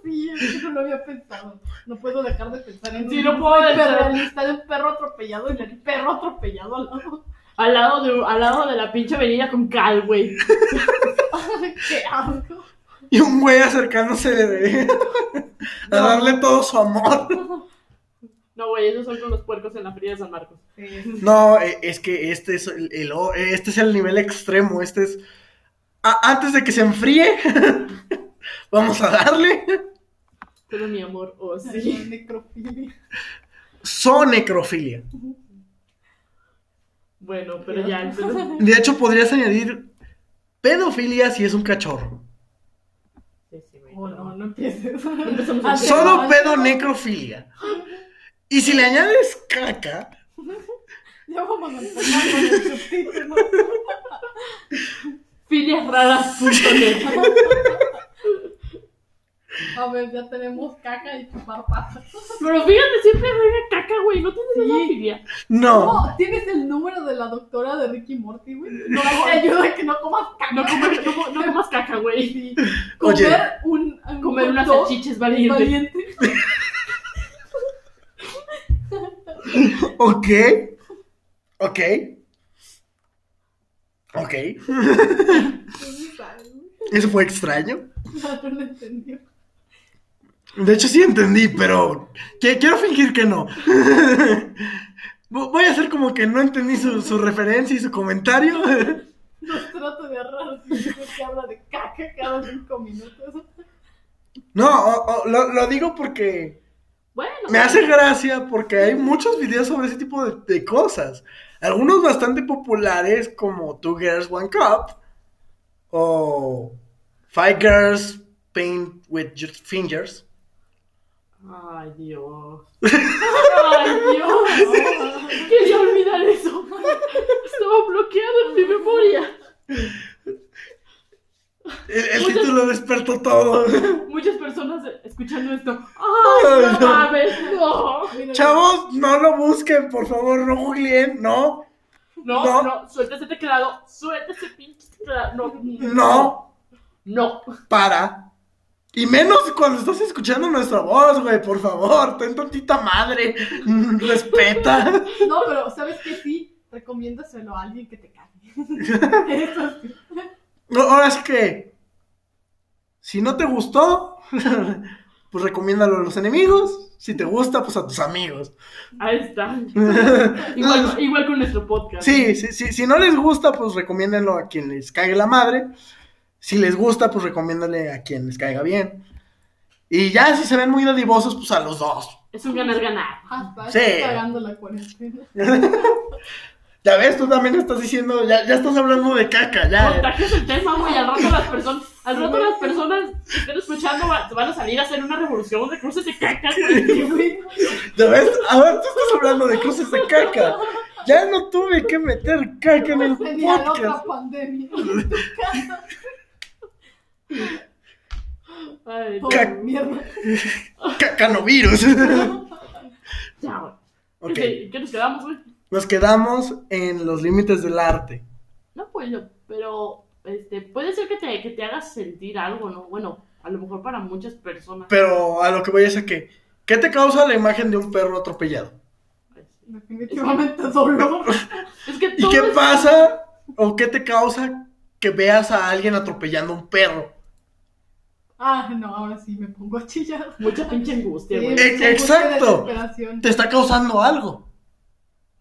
Sí, es que no lo había pensado. No puedo dejar de pensar en
Sí,
un
no puedo dejar.
hiperrealista de un perro atropellado y el perro atropellado al lado.
Al lado, de, al lado de la pinche avenida con cal, güey.
¡Qué asco!
Y un güey acercándose de- a darle todo su amor.
No, güey, esos son con los puercos en la feria de San Marcos.
No, eh, es que este es el, el o- este es el nivel extremo. Este es. a- antes de que se enfríe, vamos a darle.
Pero mi amor, oh
Ay,
sí.
necrofilia.
Zonecrofilia.
Bueno, pero ya, entonces.
De hecho, podrías añadir pedofilia si es un cachorro.
Sí, sí, güey.
Oh, no, no empieces.
a-
Ah,
Solo
no,
pedonecrofilia. Y si le añades caca,
Ya vamos a empezar con el subtítulo.
Filiasraras.net.
A ver, ya tenemos caca y chupar patas.
Pero fíjate, siempre rega caca, güey. No tienes
Sí.
esa filia.
no.
No, ¿tienes el número de la doctora de Ricky Morty, güey? No, te ayuda a que no comas caca.
No, comer- no, no comas caca, güey.
Sí.
Oye.
Comer un, un
Comer unas salchichas valientes.
valiente.
Ok. Ok. Ok. Eso fue extraño.
No, no lo entendió.
De hecho, sí entendí, pero que- quiero fingir que no. Vo- Voy a hacer como que no entendí su, su referencia y su comentario.
Los trato de agarrar así, que habla de caca cada cinco minutos.
No, o- o- lo, lo digo porque
Bueno.
me hace gracia porque hay muchos videos sobre ese tipo de, de cosas. Algunos bastante populares como Two Girls One Cup o Five Girls Paint with Just Fingers.
Ay, Dios. Ay, Dios. Quería olvidar eso. Estaba bloqueado en mi memoria.
El, el
Muchas-
título despertó todo.
Muchas personas escuchando esto. ¡Ay, no
no.
mames!
Chavos, no lo busquen, por favor, no googleen, no,
No,
No.
no, suelta ese teclado, suelta ese pinche teclado. No,
no,
no.
para. Y menos cuando estás escuchando nuestra voz, güey, por favor, ten tantita madre, respeta.
No, pero ¿sabes qué? Sí, recomiéndaselo a alguien que te cague. Eso sí.
No, ahora sí que, si no te gustó, pues recomiéndalo a los enemigos. Si te gusta, pues a tus amigos.
Ahí está. Igual, igual con nuestro podcast.
Sí, sí, sí, si no les gusta, pues recomiéndenlo a quien les caiga la madre. Si les gusta, pues recomiéndale a quien les caiga bien. Y ya si se ven muy dadivosos, pues a los dos.
Es un ganar-ganar.
Hasta
Sí.
estoy cagando la cuarentena.
Ya ves, tú también estás diciendo, ya, ya estás hablando de caca, ya.
Contagias el tema, güey. Al rato las personas, al rato las personas que estén escuchando va- van a salir a hacer una revolución de cruces de caca, güey.
Ya ves, ahora tú estás hablando de cruces de caca. Ya no tuve que meter caca en el
Tenía la otra
podcast.
pandemia.
Ay,
Cac-
mierda.
Cacanovirus.
ya, güey.
ok,
¿Qué, qué nos quedamos, güey?
nos quedamos en los límites del arte.
No, pues, no, pero este, puede ser que te, que te hagas sentir algo, ¿no? Bueno, a lo mejor para muchas personas.
Pero a lo que voy es a que, ¿qué te causa la imagen de un perro atropellado?
Definitivamente dolor.
Es que
¿Y qué
es-
pasa o qué te causa que veas a alguien atropellando a un perro?
Ah, no, ahora sí me pongo a chillar.
Mucha pinche angustia, güey.
Eh, exacto. Te está causando algo.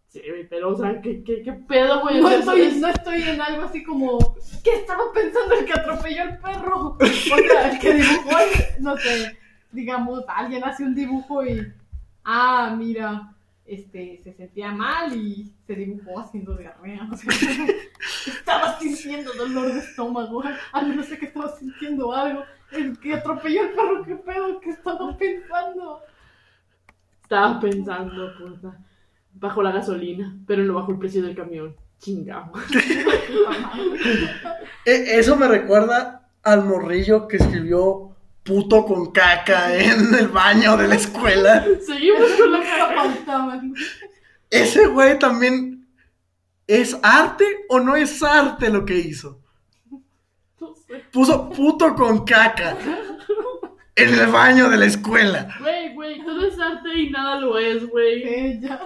Sí, pero, o sea, ¿qué, qué, qué pedo, güey?
No estoy, no estoy en algo así como, ¿qué estaba pensando el que atropelló al perro? O sea, el que dibujó, el- no sé, digamos, alguien hace un dibujo y, ah, mira, este, se sentía mal y se dibujó haciendo diarrea. O sea, estaba sintiendo dolor de estómago, al menos sé que estaba sintiendo algo. El que atropelló al perro, ¿qué pedo? ¿Qué estaba pensando?
Estaba pensando, puta. Bajo la gasolina, pero no bajo el precio del camión. Chingado.
E- eso me recuerda al morrillo que escribió puto con caca en el baño de la escuela.
Seguimos con la
faltaban.
Ese güey también es arte o no es arte lo que hizo. Puso puto con caca en el baño de la escuela.
Güey, güey, todo es arte y nada lo es, güey.
Ella.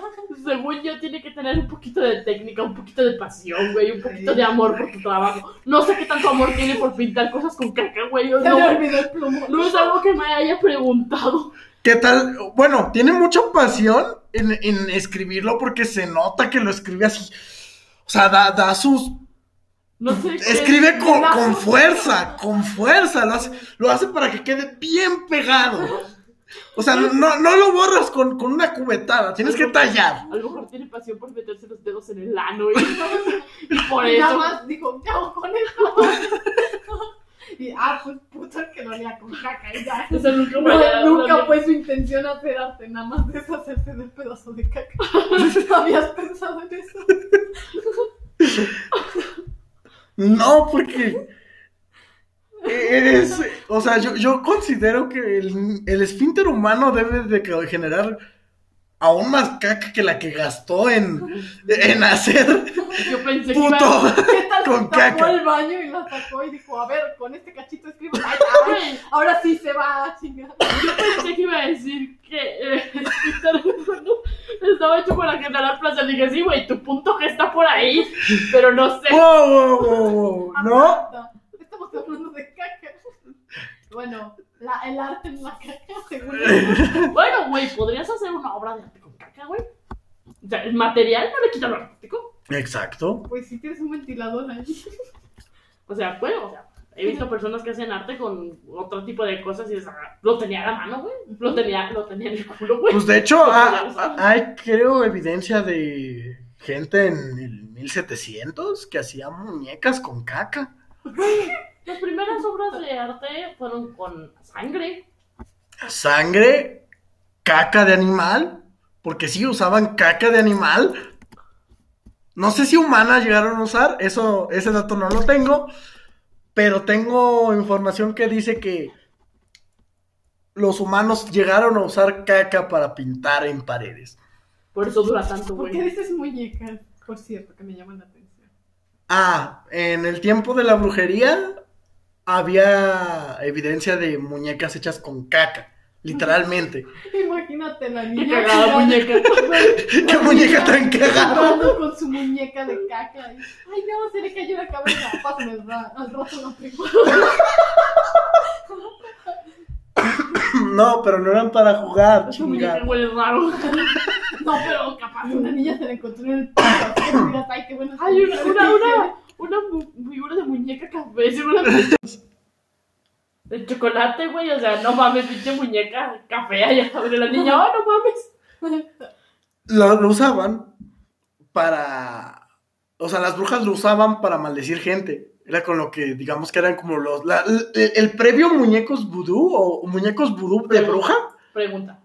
Según yo, tiene que tener un poquito de técnica, un poquito de pasión, güey, un poquito de amor por tu trabajo. No sé qué tanto amor tiene por pintar cosas con caca, güey. No,
me olvidó el plumón.
no es algo que me haya preguntado.
¿Qué tal? Bueno, tiene mucha pasión en, en escribirlo porque se nota que lo escribe así. O sea, da, da sus...
No sé qué.
Escribe con, con fuerza, con fuerza. Lo hace, lo hace para que quede bien pegado. O sea, no, no lo borras con, con una cubetada, tienes que tallar.
A lo mejor tiene pasión por meterse los dedos en el ano y, y por
Y nada
eso.
más dijo, ¿qué hago con esto? y ah, pues puta que lo haría con caca y ya.
O sea, nunca,
No,
vaya-
nunca fue su intención hacer arte, nada más deshacerse del pedazo de caca. ¿No habías pensado en eso?
No, porque es, o sea, yo, yo considero que el, el esfínter humano debe de que- generar aún más caca que la que gastó en, en hacer
Yo pensé que
puto
iba.
¿Qué tal
con caca.
el baño y la sacó y dijo, a ver, con este cachito escribo, ay, ay, ahora sí se va a chingar.
Yo pensé que iba a decir que eh, estaba hecho para generar placer. Dije, sí, güey, tu punto que está por ahí, pero no sé.
Wow, wow, wow, wow. ¿No?
Estamos hablando de caca. Bueno, la, el arte en la caca, según
Bueno, güey, podrías hacer una obra de arte con caca, güey. O sea, el material no le quita lo artístico.
Exacto.
Pues si tienes un ventilador ahí.
O sea, bueno, o sea, he visto personas que hacen arte con otro tipo de cosas y es, lo tenía a la mano, güey. Lo tenía, lo tenía en el culo, güey.
Pues de hecho, ha- ha- hay, creo, evidencia de gente en el 1700 que hacía muñecas con caca.
Las primeras obras de arte fueron con sangre.
Sangre, caca de animal, porque sí usaban caca de animal. No sé si humanas llegaron a usar, eso, ese dato no lo tengo, pero tengo información que dice que los humanos llegaron a usar caca para pintar en paredes?
Por eso dura tanto,
¿Por qué
güey.
dices muñecas? Por cierto, que me llaman la atención.
Ah, en el tiempo de la brujería había evidencia de muñecas hechas con caca, literalmente.
Imagínate la
Qué
niña
cagada
jugando-
muñeca.
¡Qué muñeca tan cagada!
jugando con su muñeca de caca. Ay, no, se le cayó la cabeza. Pásame al rato la prima.
No, pero no eran para jugar,
Esa muñeca huele raro.
No, pero capaz una niña se la encontró en el miras, Ay, qué
una, una, una, una figura de muñeca café, ¿sí me la De chocolate, güey, o sea, no mames, pinche muñeca café allá la niña, oh, no mames.
Lo, lo usaban para... O sea, las brujas lo usaban para maldecir gente. Era con lo que, digamos que eran como los... la- el, el previo muñecos vudú o muñecos vudú de bruja.
Pregunta,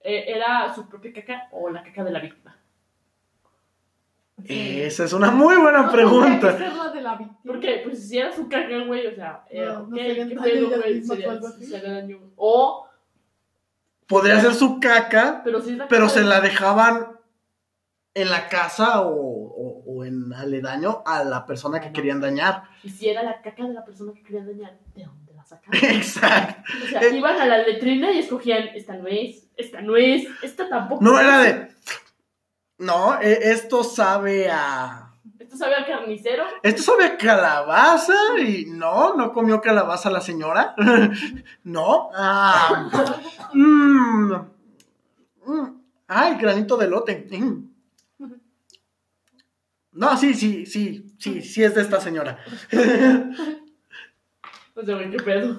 ¿eh, ¿era su propia caca o la caca de la víctima?
Esa es una muy buena
No,
pregunta.
ser la de la.
Porque, pues, si era su caca, güey, o sea, eh,
No, no
¿qué pedo, güey?
mismas o
daño.
Podría ser su caca,
pero si es la
pero
caca
se
de-
la dejaban en la casa o, o- o en aledaño a la persona que querían dañar.
Y si era la caca de la persona que querían dañar, ¿de dónde la sacaban?
Exacto.
O sea,
Eh.
iban a la letrina y escogían, esta no es, esta no es, esta tampoco
No, era de... No, e- esto sabe a...
Esto sabe al carnicero.
Esto sabe a calabaza y no, no comió calabaza la señora. no. Ah, mm, mm, ay, granito de lote. Mm. No, sí, sí, sí, sí, sí es de esta señora.
O sea, güey, qué pedo.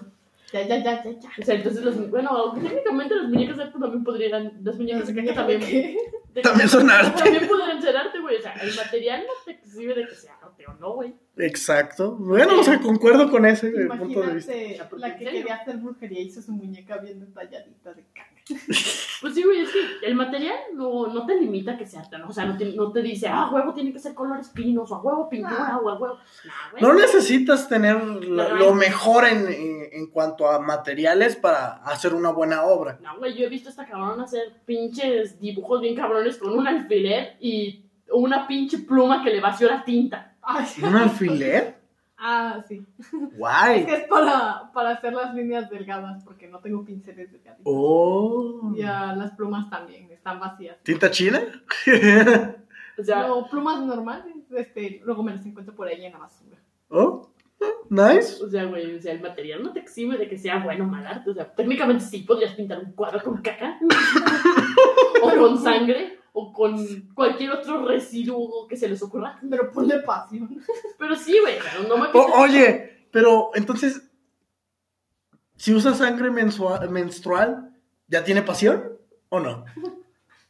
Ya, ya, ya, ya, ya.
O sea, entonces los. Bueno, aunque técnicamente los muñecos de arte también podrían. Las muñecas de también.
¿Qué?
De-
También son arte.
También podrían ser arte, güey. O sea, el material no te exhibe de que sea arte o no, güey.
Exacto. Bueno, o sea, concuerdo con ese eh, punto de vista.
Imagínate la que quería hacer brujería hizo su muñeca bien detalladita de caca.
Pues sí, güey, es que el material no, no te limita a que sea ¿no? O sea, no te, no te dice, ah, huevo tiene que ser colores pinos, o a huevo pintura,
Ah.
o a huevo. Nah, güey.
No necesitas tener lo, mejor en, en- en cuanto a materiales para hacer una buena obra.
No, güey, yo he visto a esta cabrón hacer pinches dibujos bien cabrones con un alfiler y una pinche pluma que le vació la tinta.
Ay,
¿Un alfiler?
Ah, sí. Es
Guay.
que es para, para hacer las líneas delgadas, porque no tengo pinceles delgados.
Oh.
Y ah, las plumas también están vacías.
¿Tinta china?
O sea,
No, plumas normales, este, luego me las encuentro por ahí en la basura.
oh, nice.
o sea, güey, o sea, el material no te exime de que sea bueno o mal arte. O sea, técnicamente sí podrías pintar un cuadro con caca. o con sangre. O con cualquier otro residuo que se les ocurra.
Pero ponle pasión.
Pero sí, güey, pero no me
O- oye, pero entonces, si usa sangre menstrual, ¿ya tiene pasión o no?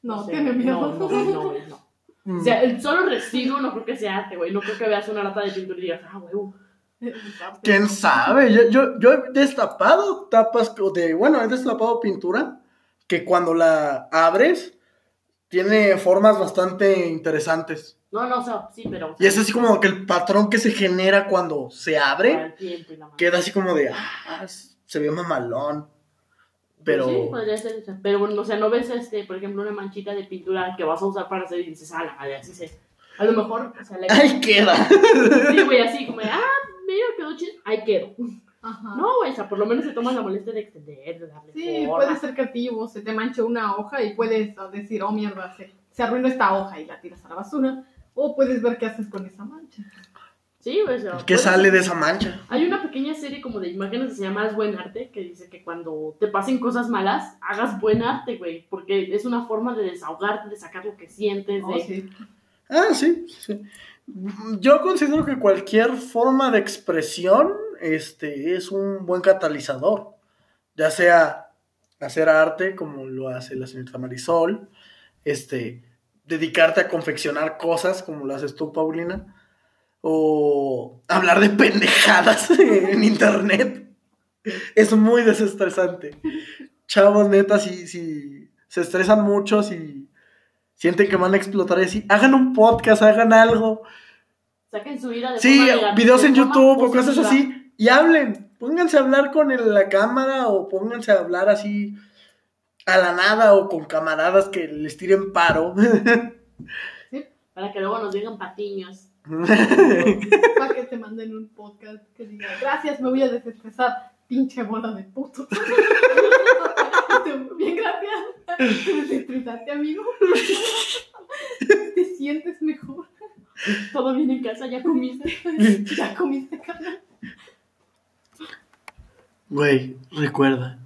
No,
O sea,
tiene miedo.
No, no, no, güey, no.
Mm.
O sea, el solo residuo no creo que sea arte, güey. No creo que veas una lata de pintura y digas, ah, huevo.
¿Quién sabe? Yo, yo, yo he destapado tapas de, bueno, he destapado pintura que cuando la abres tiene formas bastante interesantes.
No, no, o sea, sí, pero.
Y es así como que el patrón que se genera cuando se abre queda así como de, ah, se ve mamalón. Pero...
Pues Sí, podría ser eso. Pero bueno, o sea, no ves, este, por ejemplo, una manchita de pintura que vas a usar para hacer y dices, ah, la madre, así se. A lo mejor, o sea, la.
¡Ay, queda!
Sí, güey, así como, de, ah, mira, quedó chido. Ahí quedó.
Ajá.
No, güey, o sea, por lo menos se toman la molestia de extender, de darle
Sí,
forma.
puedes ser creativo, se te mancha una hoja y puedes ah, decir, oh mierda, se, se arruinó esta hoja y la tiras a la basura. O puedes ver qué haces con esa mancha.
Sí, sea.
¿Qué
puedes-
sale de esa mancha?
Hay una pequeña serie como de imágenes que se llama Buen Arte, que dice que cuando te pasen cosas malas, hagas buen arte, güey, porque es una forma de desahogarte, de sacar lo que sientes,
Oh,
de...
sí.
Ah, sí, sí. Yo considero que cualquier forma de expresión este, es un buen catalizador. Ya sea hacer arte, como lo hace la señorita Marisol, este, dedicarte a confeccionar cosas, como lo haces tú, Paulina, o hablar de pendejadas en internet. Es muy desestresante. Chavos, neta, si, si se estresan mucho, si sienten que van a explotar así, hagan un podcast, hagan algo.
Saquen su ira de
Sí,
forma
videos en YouTube o cosas así, y hablen. pónganse a hablar con el- la cámara o pónganse a hablar así a la nada o con camaradas que les tiren paro.
Para que luego nos digan patiños.
Para que te manden un podcast que diga, gracias, me voy a desestresar, pinche bola de puto. Bien, gracias. ¿Te desestresaste, amigo? ¿Te sientes mejor?
Todo bien en casa, ya comiste.
¿Ya comiste, carnal?
Güey, recuerda,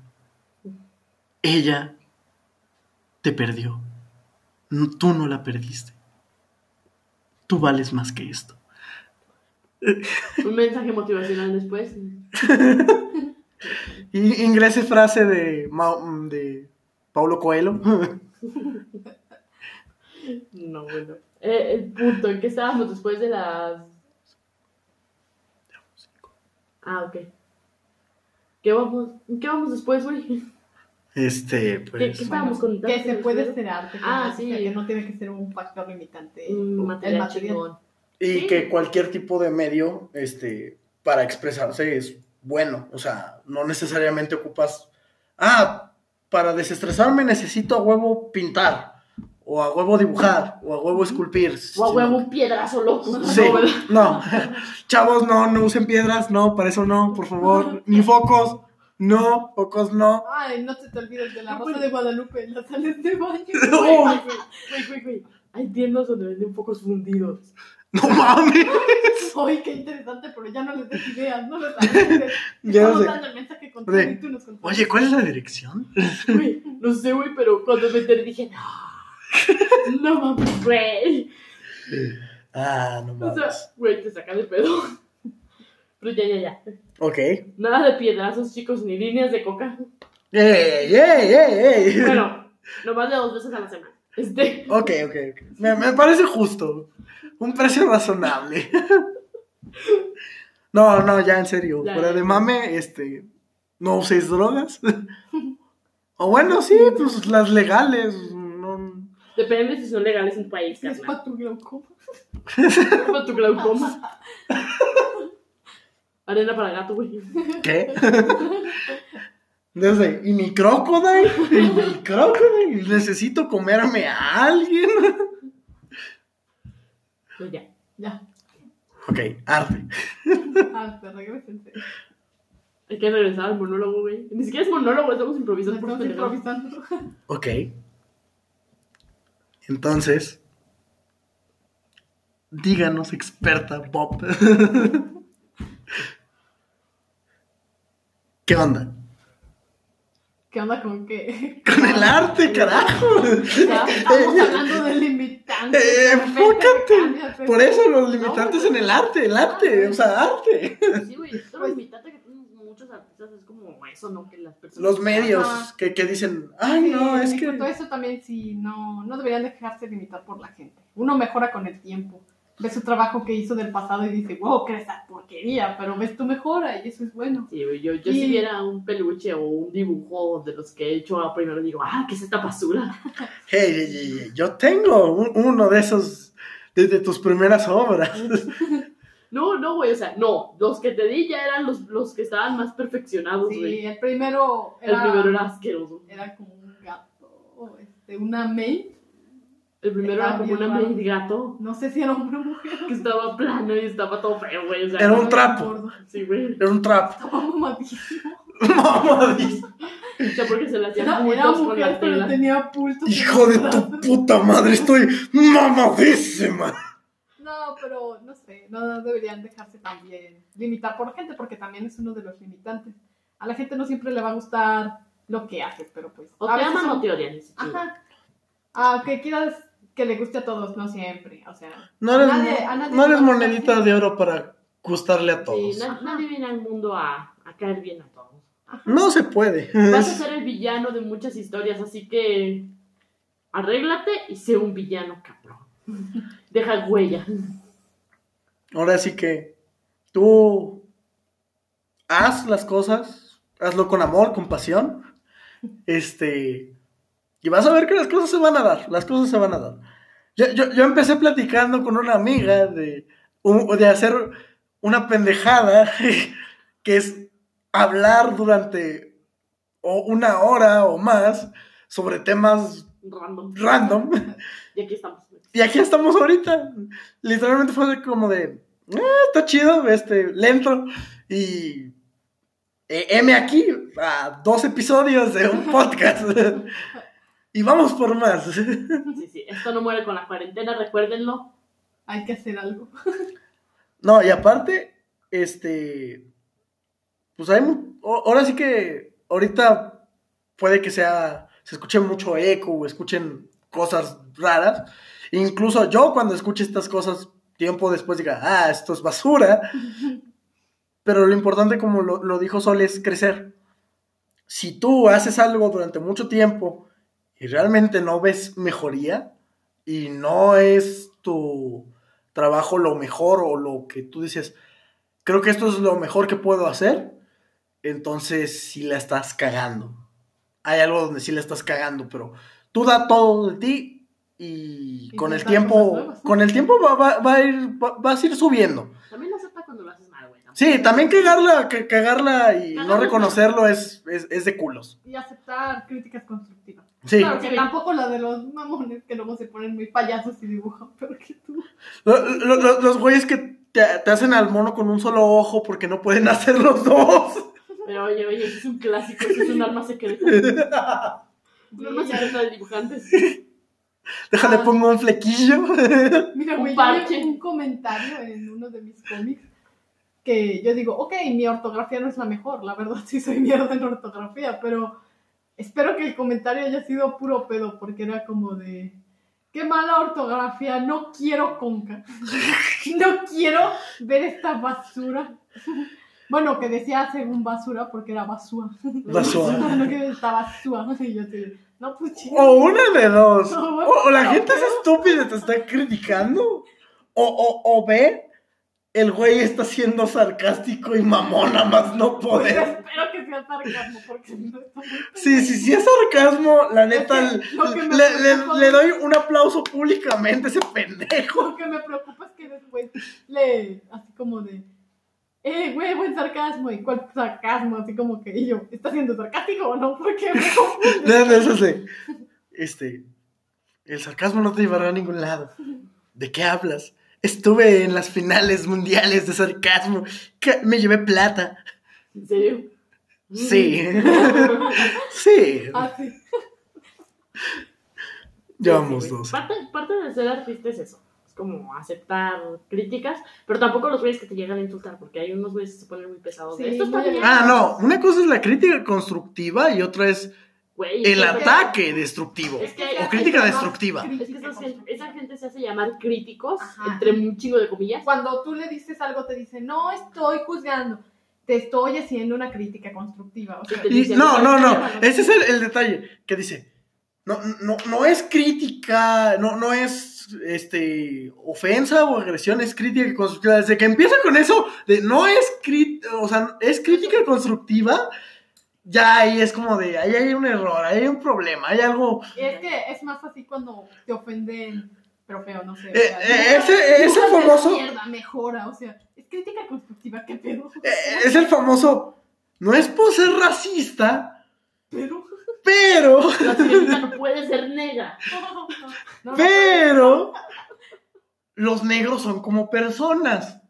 ella te perdió. No- Tú no la perdiste. Tú vales más que esto.
Un mensaje motivacional después.
Y ingrese frase de, Ma- de Paulo Coelho.
No, bueno. Eh, el punto, ¿en qué estábamos después de las. Ah, ok. ¿Qué vamos, ¿en ¿Qué vamos después, güey?
Este,
¿Qué,
pues.
qué estábamos contando?
Que se puede ser arte. que
Ah,
no-
sí.
Que no tiene que ser un factor limitante.
Un
el
material,
material.
chingón.
Y
Sí.
que cualquier tipo de medio, este, para expresarse es bueno. O sea, no necesariamente ocupas. Ah, para desestresarme necesito a huevo pintar. O a huevo dibujar. O a huevo esculpir.
O a huevo un piedrazo loco.
Sí,
No,
no. Chavos, no, no usen piedras, no, para eso no, por favor. Ni focos, no, focos no.
Ay, no se te olvides de la
No,
rosa
pues-
de Guadalupe en las sales de baño.
Güey, güey, güey. Hay tiendas donde venden focos fundidos.
No mames.
Ay, qué interesante, pero ya no les des ideas, no les des
Ya
Estamos
sé.
dando el mensaje y tú nos contaste.
Oye, ¿cuál es la dirección?
Güey, no sé, güey, pero cuando me enteré dije, no. No mames, güey.
Ah, no
O sea,
mames.
güey, te saca de pedo. Pero ya, ya, ya.
Ok. Ey,
Nada de piedrazos, chicos, ni líneas de coca.
ey, ey, ey.
Bueno, nomás de dos veces a la semana. Este.
Ok, ok, ok. Me, me parece justo. Un precio razonable. No, no, ya en serio.
Ya,
Fuera
ya.
de mame, este. No uséis drogas. O bueno, sí, pues las legales.
Depende si son legales en tu país,
es para tu glaucoma.
Para tu glaucoma. Arena para gato, güey.
¿Qué? Desde, y mi crocodile, y mi crocodile, necesito comerme a alguien.
Pues ya.
Ya.
Ok, arte.
Arte, regresense.
Hay que regresar al monólogo, güey. Ni siquiera es monólogo, estamos improvisando por
Estamos improvisando.
Ok. Entonces, díganos, experta Bob. ¿Qué onda?
¿Qué onda con qué?
Con el arte, carajo.
Estamos hablando de limitantes.
Eh, enfócate. Por eso los limitantes en el arte, el arte, o sea, arte.
Sí, güey. Esto
Pues-
limitante que muchos artistas es como eso, ¿no? Que las personas.
Los medios
Ajá.
que, que dicen, ay,
Sí,
no, es que.
Todo eso también sí, no, no deberían dejarse limitar por la gente. Uno mejora con el tiempo. Ve su trabajo que hizo del pasado y dice, wow, qué esa porquería, pero ves tu mejora y eso es bueno.
Sí. Yo, yo
Y-
si viera un peluche o un dibujo de los que he hecho ah, primero digo, ah, ¿qué es esta basura?
Hey, yo tengo un- uno de esos, desde tus primeras obras.
No, no, güey. O sea, no. Los que te di ya eran los, los que estaban más perfeccionados, güey.
Sí, el primero
El
era,
primero era asqueroso.
era como un gato, este, una maid.
El primero era como una
raro.
maid gato
No sé si era hombre o mujer.
que estaba plano y estaba todo feo, güey. O sea,
Era un trapo.
Sí, güey.
Era un trap.
Estaba mamadísimo.
Mamadísimo.
O sea, porque se le hacían
Era, era
con
mujer,
la
pero tenía pulsos. en
Hijo de tu puta madre, estoy mamadísima.
No, pero no sé, no deberían dejarse también limitar por la gente, porque también es uno de los limitantes. A la gente no siempre le va a gustar lo que haces, pero pues.
O
a
te aman
son-
o te odian.
Ajá. Aunque quieras que le guste a todos, no siempre. O sea,
No eres,
Nadie- a nadie
no eres monedita de oro para gustarle a
Sí,
todos.
Ajá.
nadie viene al mundo a, a caer bien a todos.
No se puede.
Vas a ser el villano de muchas historias, así que arréglate y sé un villano, cabrón. Deja huella.
Ahora sí que tú haz las cosas, hazlo con amor, con pasión. Este, y vas a ver que las cosas se van a dar, las cosas se van a dar. Yo, yo, yo empecé platicando con una amiga de, de hacer una pendejada que es hablar durante o una hora o más sobre temas
Random.
random.
Y aquí estamos.
Y aquí estamos ahorita. Literalmente fue como de, "Ah, está chido, este, lento. Y eh, M aquí a dos episodios de un podcast. y vamos por más.
Sí, sí. Esto no muere con la cuarentena, recuérdenlo.
Hay que hacer algo.
No, y aparte, este, pues hay, ahora sí que ahorita puede que sea, se escuche mucho eco o escuchen cosas raras. Incluso yo cuando escuche estas cosas, tiempo después diga, ah, esto es basura. Pero lo importante, como lo, lo dijo Sol, es crecer. Si tú haces algo durante mucho tiempo y realmente no ves mejoría y no es tu trabajo lo mejor o lo que tú dices, creo que esto es lo mejor que puedo hacer, entonces sí la estás cagando. Hay algo donde sí la estás cagando, pero tú da todo de ti y,
Y
con el tiempo, con el tiempo va, va- va a ir, va- vas a ir subiendo.
También acepta cuando lo haces mal, güey. ¿no?
Sí, también cagarla, que- cagarla y no reconocerlo es, es, es de culos.
Y aceptar críticas constructivas.
Sí,
Claro que
Sí.
tampoco la de los mamones que luego se ponen muy payasos y dibujan peor que tú.
Lo- lo- lo- los güeyes que te, te hacen al mono con un solo ojo porque no pueden hacer los dos.
Pero oye, oye, ese es un clásico, ese es un arma secreta. Un arma secreta de dibujantes.
Déjale,
Ah.
pongo un flequillo.
Mira,
Un
güey, yo un comentario en uno de mis cómics que yo digo, ok, mi ortografía no es la mejor, la verdad sí soy mierda en ortografía, pero espero que el comentario haya sido puro pedo, porque era como de, qué mala ortografía, no quiero conca, no quiero ver esta basura. Bueno, que decía según basura porque era basura.
Basura.
No que basura. Y yo te no, pues chido.
O una de dos.
No,
O, o la
no,
gente es estúpida y te está criticando. O, o, o ve, el güey está siendo sarcástico y mamón, nada más no poder.
Espero que sea sarcasmo porque no está
Sí, sí, sí es sarcasmo, la neta,
Es que lo que me
le, le- le doy un aplauso públicamente a ese pendejo.
Lo que me preocupa es que después le, así como de, eh, güey, buen sarcasmo. ¿Y cuál sarcasmo? Así como que, y yo, ¿está siendo sarcástico o no? Porque me.
De, de eso sí. Este, el sarcasmo no te llevará a ningún lado. ¿De qué hablas? Estuve en las finales mundiales de sarcasmo. Me llevé plata.
¿En serio?
Sí. Sí. Llevamos
Sí, güey.
dos.
Parte, parte de ser artista es eso. Como aceptar críticas, pero tampoco los güeyes que te llegan a insultar, porque hay unos güeyes que se ponen muy pesados. de,
Sí,
Esto está
muy
bien.
Ah, no. Una cosa es la crítica constructiva y otra es
Güey,
el
que-
ataque destructivo.
Es que-
O crítica destructiva.
Es que esa gente, esa gente se hace llamar críticos,
Ajá.
entre un chingo de comillas.
Cuando tú le dices algo, te dice, no estoy juzgando, te estoy haciendo una crítica constructiva. O sea,
Y- no, no, no. Ese es el, el detalle que dice. No, no, no es crítica, no, no es este ofensa o agresión, es crítica constructiva. Desde que empieza con eso, de no es crítica, o sea, es crítica constructiva, ya ahí es como de, ahí hay un error, ahí hay un problema, hay algo.
es que es más así cuando te ofenden, pero feo, no sé. o
Eh,
sea,
eh, ese- famoso-
Mierda, mejora, o sea, es crítica constructiva, qué pedo.
eh, Es el famoso, no es por ser racista,
Pero,
pero,
La sirenita no puede ser negra.
no, no,
pero, los negros son como personas.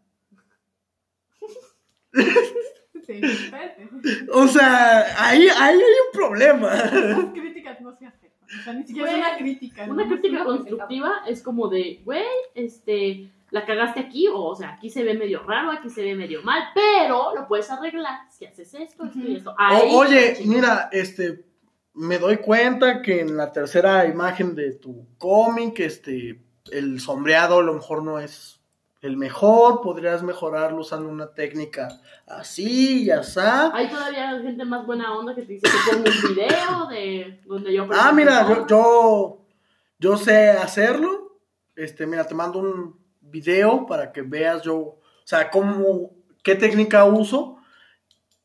Sí.
O sea, ahí, ahí hay un problema.
Las críticas no se aceptan. O sea, ni siquiera
Güey,
es una crítica.
Una crítica constructiva es como de, güey, este, la cagaste aquí, o, o sea, aquí se ve medio raro, aquí se ve medio mal, pero lo puedes arreglar si haces esto, esto y esto. Ahí
O- oye, mira, este, me doy cuenta que en la tercera imagen de tu cómic, este, el sombreado a lo mejor no es el mejor, podrías mejorarlo usando una técnica así y asá.
Hay todavía gente más buena onda que te dice que pongo un video de donde yo...
Ah, mira, yo, yo sé hacerlo. Este, mira, te mando un video para que veas yo, o sea, cómo, qué técnica uso.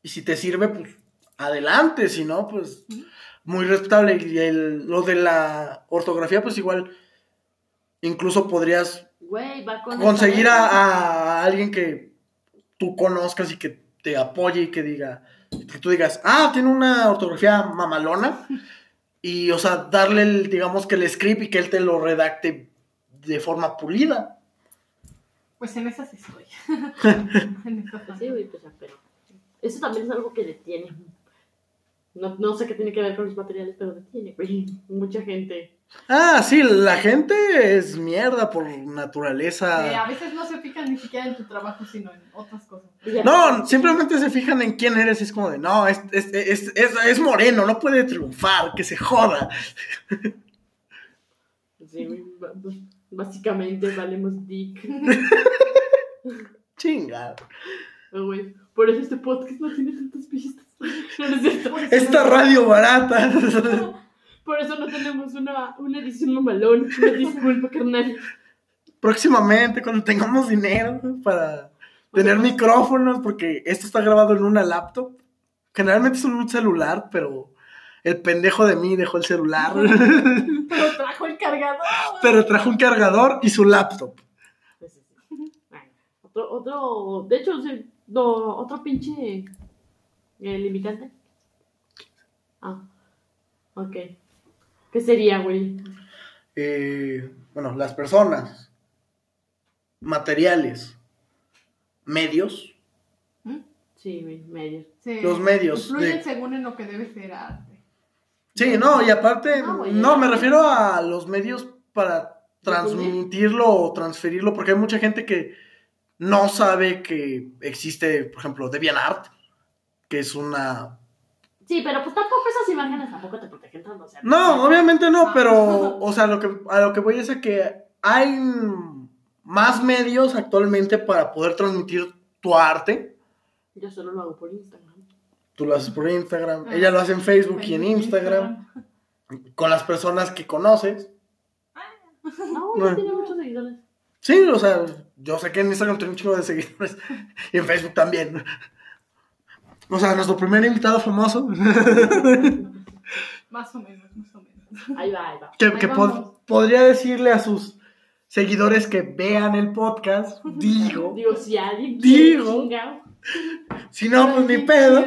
Y si te sirve, pues adelante. Si no, pues muy respetable. Y el- lo de la ortografía, pues igual, incluso podrías
Güey, va con...
conseguir a, a alguien que tú conozcas y que te apoye y que diga, Que tú digas, ah, tiene una ortografía mamalona. Y, o sea, darle, el, digamos que el script y que él te lo redacte de forma pulida.
Pues en esas estoy. en esas
sí, güey, pues ya, pero eso también es algo que detiene. No, no sé qué tiene que ver con los materiales, pero detiene, güey. Mucha gente.
Ah, sí, la gente es mierda por
Eh,
naturaleza.
a veces no se fijan ni siquiera en tu trabajo, sino en otras cosas.
No, simplemente se fijan en quién eres. y Es como de, no, es, es, es, es, es moreno, no puede triunfar, que se joda.
Sí, básicamente valemos dick.
Chinga.
Güey, Por eso este podcast no tiene tantas vistas. No, no es cierto.
Esta radio barata.
Por eso no tenemos una, una edición mamalón. Una disculpa, carnal.
Próximamente, cuando tengamos dinero para tener micrófonos, porque esto está grabado en una laptop. Generalmente es en un celular, pero el pendejo de mí dejó el celular.
Pero trajo el cargador.
pero trajo un cargador y su laptop.
Pues sí, sí. Bueno, otro, otro, de hecho, sí, no, otro pinche eh, limitante. Ah, ok. ¿Qué sería, güey?
Eh, bueno, las personas, materiales, medios,
Sí, güey, medio.
Sí,
Los medios
Influyen
de-
según en lo que debe ser arte.
Sí, no, y aparte,
No, güey.
no, me refiero a los medios para transmitirlo o transferirlo, porque hay mucha gente que no sabe que existe, por ejemplo, DeviantArt, que es una...
Sí, pero pues tampoco esas imágenes tampoco te protegen tanto. O sea,
No, obviamente no,
Ah.
pero, o sea, lo que, a lo que voy es a que hay más medios actualmente para poder transmitir tu arte.
Yo solo lo hago por Instagram.
Tú lo haces por Instagram,
Ah.
ella lo hace en Facebook y en Instagram, con las personas que conoces.
No,
No.
ya tiene muchos seguidores.
Sí, o sea, yo sé que en Instagram tiene un chingo de seguidores y en Facebook también. O sea, nuestro primer invitado famoso,
Más o menos, más o menos.
Ahí va, ahí va.
que,
Ahí
que pod- podría decirle a sus seguidores que vean el podcast, digo,
Digo, si alguien
Digo. Si no, pues ni pedo.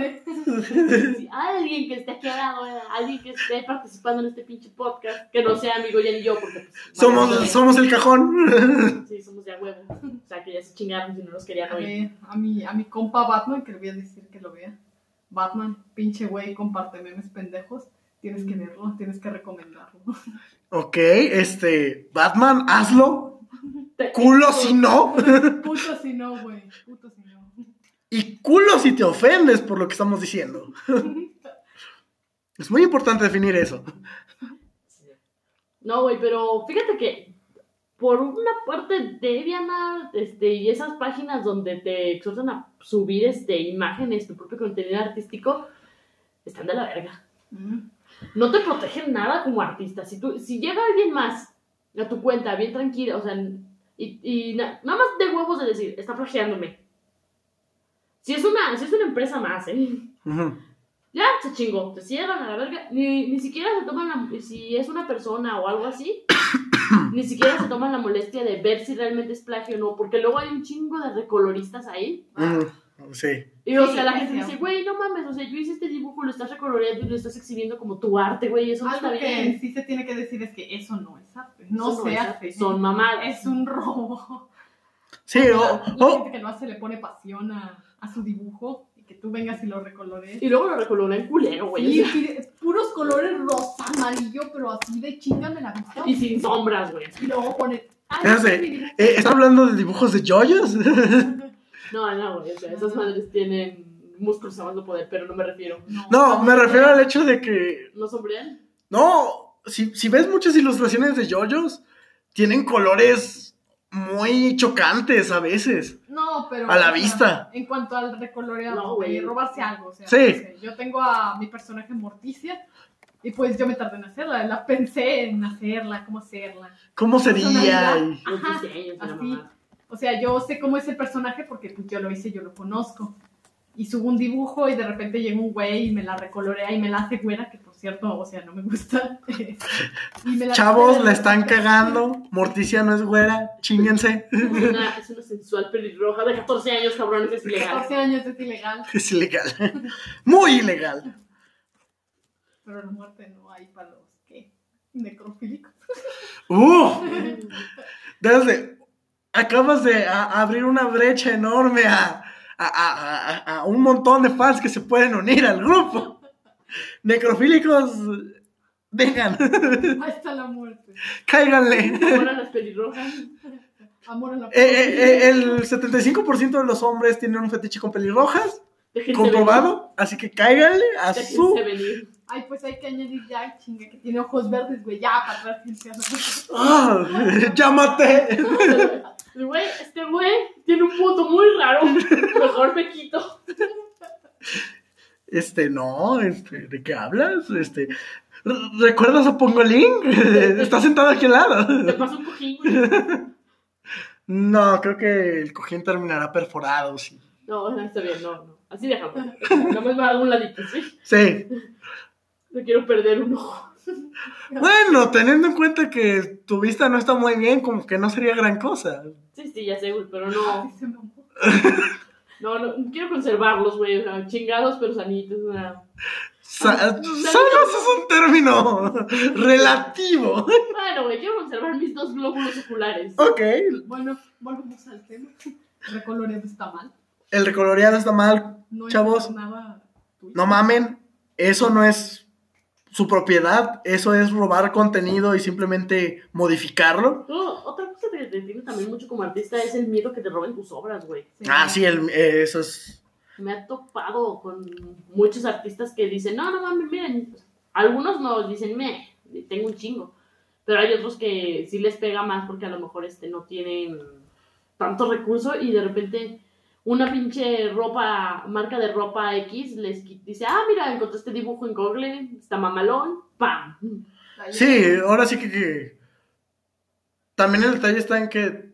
si alguien que esté aquí alguien que esté participando en este pinche podcast, que no sea amigo ya ni yo, porque pues,
Somos,
vale,
somos el cajón.
Sí, somos ya huevo. O sea, que ya se chingaron si no los querían oír.
ver, a, mi, a mi compa Batman, que le voy a decir que lo vea. Batman, pinche güey, comparte memes pendejos. Tienes que verlo, tienes que recomendarlo.
Ok, este, Batman, hazlo. Culo si no.
Puto si no, güey. Puto si no.
Y culo si te ofendes por lo que estamos diciendo. Es muy importante definir eso.
No, güey, pero fíjate que por una parte DeviantArt este, y esas páginas donde te exhortan a subir este, imágenes, tu propio contenido artístico, están de la verga.
Mm.
No te protegen nada como artista. Si, tú, si llega alguien más a tu cuenta bien tranquila, o sea, y, y na- nada más de huevos de decir, está plagiándome. Si es una, si es una empresa más, ¿eh?
Ujú.
Ya, se chingó, se cierran a la verga. Ni, ni siquiera se toman la. Si es una persona o algo así, ni siquiera se toman la molestia de ver si realmente es plagio o no. Porque luego hay un chingo de recoloristas ahí.
Ujú. Sí.
Y o
Sí,
sea, la gente dice, güey, no mames, o sea, yo hice este dibujo, lo estás recoloreando y lo estás exhibiendo como tu arte, güey. Eso no está
que
bien.
sí se tiene que decir es que eso no es arte. No
Eso
se
es
hace.
arte, Son mamadas.
Es un robo.
Sí, o,
La, gente que lo hace le pone pasión a, a su dibujo y que tú vengas y lo recolores.
Y luego lo recolorean culero, güey.
Sí,
o sea,
sí, puros colores rosa, amarillo, pero así de chingame la vista.
y sin sombras, güey.
Y luego pone. "Ay,
Ya sé.
este es mi dibujo".
eh, ¿Está hablando de dibujos de joyos?
No, no, güey. O sea, esas madres tienen músculos amando poder, pero no me refiero.
No, me refiero al hecho de que.
¿No sombrean?
No, si, si ves muchas ilustraciones de joyos, tienen colores muy chocantes a veces.
No, pero.
A la
o sea,
vista.
En cuanto al recoloreado,
No,
güey,
güey.
robarse algo. O sea,
Sí.
no sé, yo tengo a mi personaje Morticia. Y pues yo me tardé en hacerla, la pensé en hacerla, cómo hacerla.
¿Cómo sería?
Ajá, así. O sea, yo sé cómo es el personaje porque pues, yo lo hice, yo lo conozco. Y subo un dibujo y de repente llega un güey y me la recolorea y me la hace güera, que pues cierto, o sea, no me gusta. Y me la-
Chavos, la están cagando. Morticia no es güera. Chinguense.
Es una, es una sensual pelirroja de 14 años, cabrones, es ilegal.
14 años es ilegal,
Es ilegal. Muy ilegal.
pero la muerte no hay para los que necrofílicos.
¡Uh! Desde, acabas de a- abrir una brecha enorme a, a- a- a- a un montón de fans que se pueden unir al grupo. Necrofílicos, vengan,
está la muerte.
cáiganle.
Ahora las pelirrojas.
Amor a la
Eh, eh, eh, el 75% de los hombres tienen un fetiche con pelirrojas,
Déjense
comprobado, así que cáiganle a
venir.
su...
Déjense venir.
Ay, pues hay que añadir ya, chinga, que tiene ojos verdes, güey, ya, para atrás.
¡Ah! ¡Llámate!
Güey, este güey tiene un punto muy raro. Mejor me quito.
Este, no, este, ¿de qué hablas? Este, ¿re- ¿recuerdas a Pongolín? Está sentado aquí al
Te
lado.
paso un cojín, güey.
No, creo que el cojín terminará perforado, sí.
No, no, está bien, no, no. Así déjame. Nada más me hago un ladito, ¿sí?
Sí.
No quiero perder un ojo.
Bueno, teniendo en cuenta que tu vista no está muy bien, como que no sería gran cosa.
Sí, sí, ya sé, güey, pero no. No, no, quiero conservarlos, güey. O sea, chingados, pero sanitos. o sea.
Sa- Sanos es un término relativo.
Bueno, güey, quiero conservar mis dos glóbulos oculares.
Ok,
Bueno, volvemos al tema. Recoloreado está mal.
el recoloreado está mal.
No
Chavos,
nada
no mamen, eso no es su propiedad, eso es robar contenido y simplemente modificarlo.
No, otra cosa que te tiene también mucho como artista es el miedo que te roben tus obras, güey.
Ah, sí, el- eh, eso es...
Me ha topado con muchos artistas que dicen, no, no mames, miren. Algunos nos dicen, me, tengo un chingo. Pero hay otros que sí les pega más porque a lo mejor este, no tienen tanto recurso y de repente una pinche ropa, marca de ropa X les dice, ah, mira, encontré este dibujo en Google, está mamalón, ¡pam!
Sí, ahora sí que, que- También el detalle está en que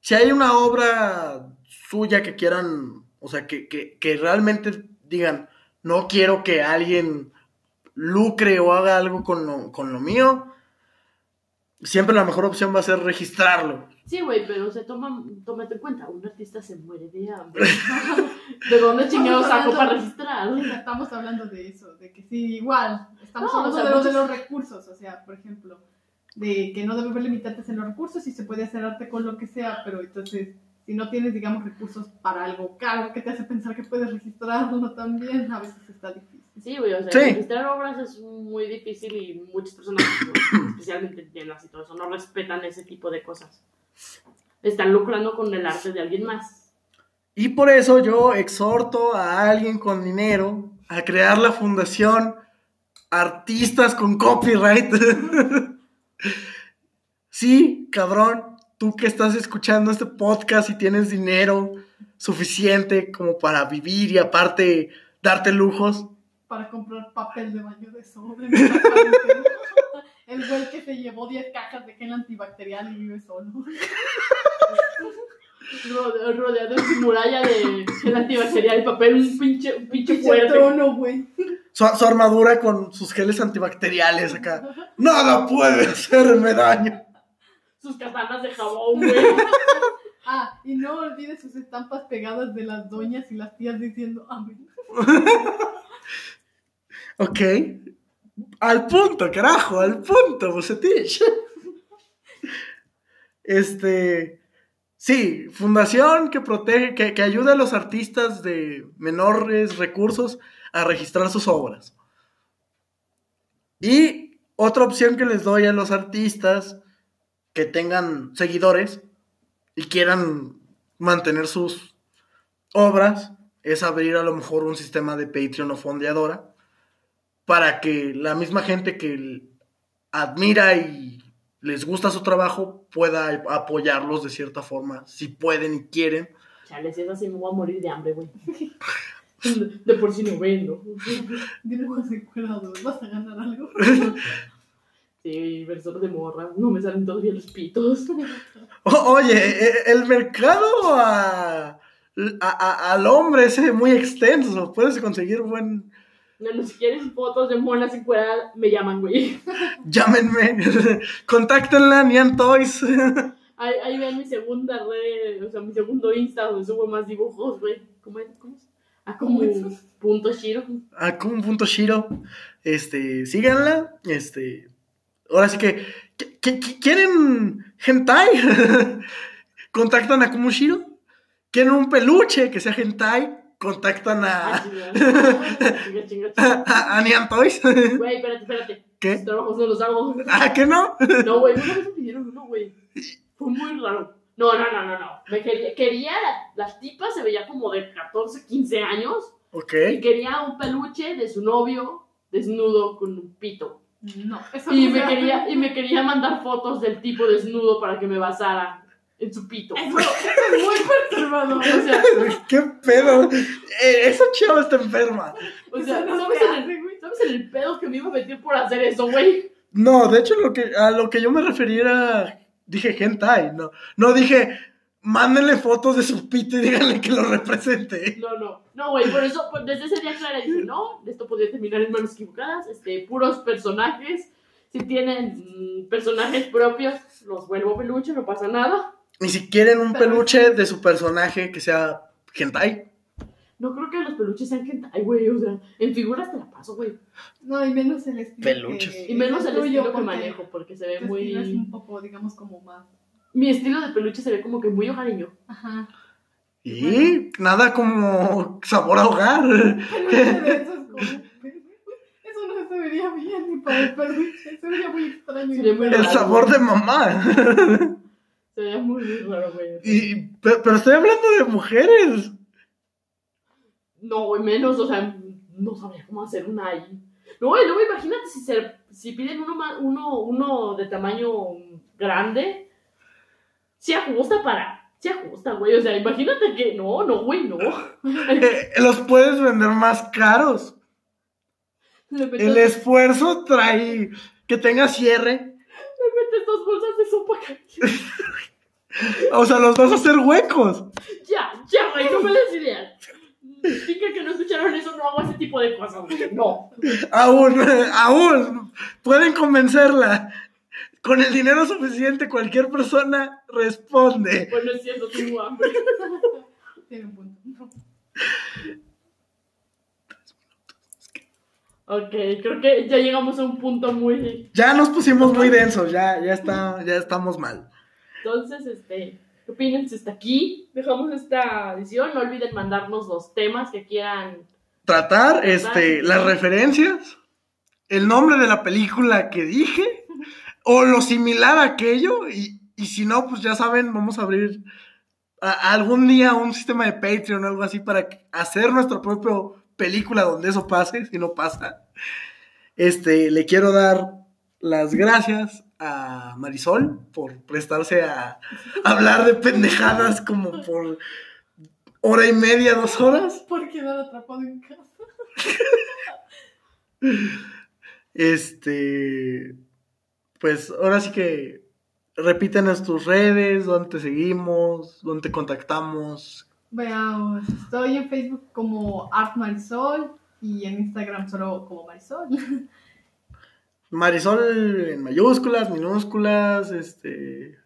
si hay una obra suya que quieran, o sea, que, que, que realmente digan, no quiero que alguien lucre o haga algo con lo, con lo mío, siempre la mejor opción va a ser registrarlo.
Sí, güey, pero se toma, tómate en cuenta, un artista se muere de hambre. ¿De dónde chingados saco para registrar?
Estamos hablando de eso, de que sí, igual, estamos
No, o
hablando
sea,
de, los, de
muchos-
los recursos, o sea, por ejemplo, de que no debe haber limitantes en los recursos y se puede hacer arte con lo que sea, pero entonces, si no tienes, digamos, recursos para algo caro que te hace pensar que puedes registrarlo también, a veces está difícil.
Sí, güey, o sea,
Sí.
registrar obras es muy difícil y muchas personas, especialmente tiendas y todo eso, no respetan ese tipo de cosas. Están lucrando con el arte de alguien más.
Y por eso yo exhorto a alguien con dinero a crear la fundación Artistas con Copyright. sí, cabrón, tú que estás escuchando este podcast y tienes dinero suficiente como para vivir y aparte darte lujos.
Para comprar papel de baño de sobre. El güey que se llevó 10 cajas de gel antibacterial y vive solo.
Rode- Rodeado de su muralla de gel antibacterial y papel, un pinche, un pinche
Pinche
fuerte.
trono, güey.
Su, su armadura con sus geles antibacteriales acá. Nada puede hacerme daño.
Sus katanas de jabón, güey.
Ah, y no olvides sus estampas pegadas de las doñas y las tías diciendo amén.
Ok. Al punto, carajo, al punto, Bucetich. Este. Sí, fundación que protege, que, que ayuda a los artistas de menores recursos a registrar sus obras. Y otra opción que les doy a los artistas que tengan seguidores y quieran mantener sus obras es abrir a lo mejor un sistema de Patreon o fondeadora para que la misma gente que admira y les gusta su trabajo pueda apoyarlos de cierta forma, si pueden y quieren.
Chale, si es así, me voy a morir de hambre, güey. De por sí no vendo.
Dibujos encuerados, ¿vas a ganar algo?
Sí, versos de morra. No me salen todavía los pitos.
O- oye, e- el mercado a- a- a- al hombre es muy extenso, puedes conseguir buen,
No, si quieren fotos de monas encueradas, me llaman, güey.
Llámenme. Contáctenla, Nian Toys.
Ahí, ahí ven mi segunda red, o sea, mi segundo Insta donde subo más dibujos, güey. ¿Cómo es? ¿Cómo es? Ah, como
¿Cómo esos?
punto Shiro.
Ah, como un punto Shiro. Este, síganla. Este, ahora sí que- ¿quieren hentai? Contactan a Kumushiro. ¿Quieren un peluche que sea hentai? Contactan
Ah,
a,
chinga. Chinga, chinga, chinga.
a, Nian Toys.
Güey, espérate, espérate.
¿Qué?
Trabajos no los hago.
¿Ah, que no?
No, güey, vez me pidieron uno, güey. Fue muy raro. No, no, no, no, no. Me quería, quería la, la tipa se veía como de 14, 15 años.
Ok.
Y quería un peluche de su novio desnudo con un pito.
No, eso
Y
no
me quería, y me quería mandar fotos del tipo desnudo para que me basara en su pito.
Eso, eso es muy perturbador.
O sea,
¿Qué pedo? Eh, esa chava está enferma.
o sea,
no
¿sabes, el,
güey.
¿sabes en el pedo que me iba a meter por hacer eso, güey?
No, de hecho lo que, a lo que yo me refería era, dije hentai, no, no dije, mándenle fotos de su pito y díganle que lo represente.
No, no, no, güey, por eso, pues, desde ese día Clara dije, no, esto podría terminar en manos equivocadas, este, puros personajes, si tienen mm, personajes propios, los vuelvo peluche, no pasa nada.
Y si quieren un peluche de su personaje que sea hentai,
No creo que los peluches sean hentai, güey, o sea, en figuras te la paso, güey,
No, y menos el estilo.
Peluches.
que-
y menos el estilo que manejo, porque se ve
tu estilo es
muy...
un poco, digamos, como más.
Mi estilo de peluche se ve como que muy hogareño.
Ajá.
y nada como sabor a hogar.
Peluche de esos como. Eso no se vería bien ni para el peluche. Se vería muy extraño.
Sería muy
El sabor de mamá.
Se muy, muy raro, güey.
Y, pe- pero estoy hablando de mujeres.
No, güey, menos, o sea, no sabría cómo hacer una ahí. No, y luego imagínate si, se, si piden uno, uno, uno de tamaño grande, se ajusta para, se ajusta, güey, o sea, imagínate que, no, no, güey, no. Le
Eh, los puedes vender más caros. El esfuerzo trae que tenga cierre.
le metes dos bolsas de sopa caliente.
O sea, los vas a hacer huecos.
Ya, ya, güey, no me des ideas. Diga que no escucharon eso, no hago ese tipo de cosas, güey, no.
Aún, aún. Pueden convencerla. Con el dinero suficiente, cualquier persona responde.
Bueno, es cierto, tengo hambre.
Tiene un punto.
Ok, creo que ya llegamos a un punto muy...
Ya nos pusimos muy densos, ya, ya, está, ya estamos mal.
Entonces, este, ¿qué opinan si hasta aquí? Dejamos esta edición. No olviden mandarnos los temas que quieran.
Tratar este, las referencias, el nombre de la película que dije, o lo similar a aquello, y, y si no, pues ya saben, vamos a abrir a- algún día un sistema de Patreon o algo así para hacer nuestra propia película donde eso pase, si no pasa. Este, le quiero dar las gracias a Marisol por prestarse a hablar de pendejadas como por hora y media, dos horas.
Por quedar atrapado en casa.
Este, pues ahora sí que repítenos tus redes, dónde te seguimos, dónde te contactamos.
Veamos, estoy en Facebook como Art Marisol y en Instagram solo como Marisol.
Marisol en mayúsculas, minúsculas, este,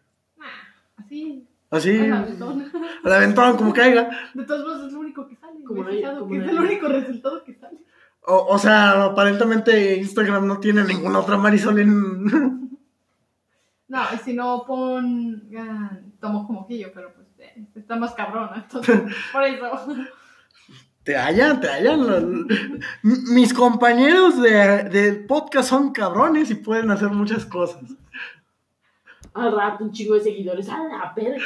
Así,
así,
al aventón.
al aventón, como caiga.
De todos modos es lo único que sale.
Como
que es el único resultado que sale.
O, o sea, aparentemente Instagram no tiene ninguna otra Marisol en...
No, y si no pon ah, tomo como quillo, pero pues está más cabrón, entonces por eso.
Te hallan, te hallan. Los- Mis compañeros de, de podcast son cabrones y pueden hacer muchas cosas.
Al rato, un chingo de seguidores. A la verga.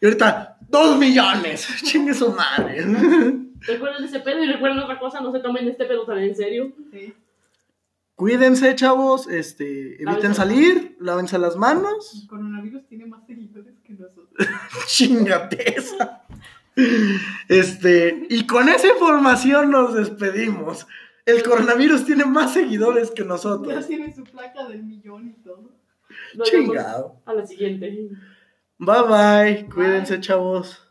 Y ahorita, dos millones. Chingue su madre.
Recuerden ese pedo y recuerden otra cosa. No se tomen este pedo tan en serio.
Sí.
Cuídense, chavos. Este, eviten
Lávense.
salir, lávense las manos.
El coronavirus tiene más seguidores que nosotros.
Chingate esa. Este, y con esa información nos despedimos. El coronavirus tiene más seguidores que
Ya
nosotros.
tiene su placa del millón y todo.
Nos
Chingado.
a la siguiente.
Bye bye. Cuídense, chavos.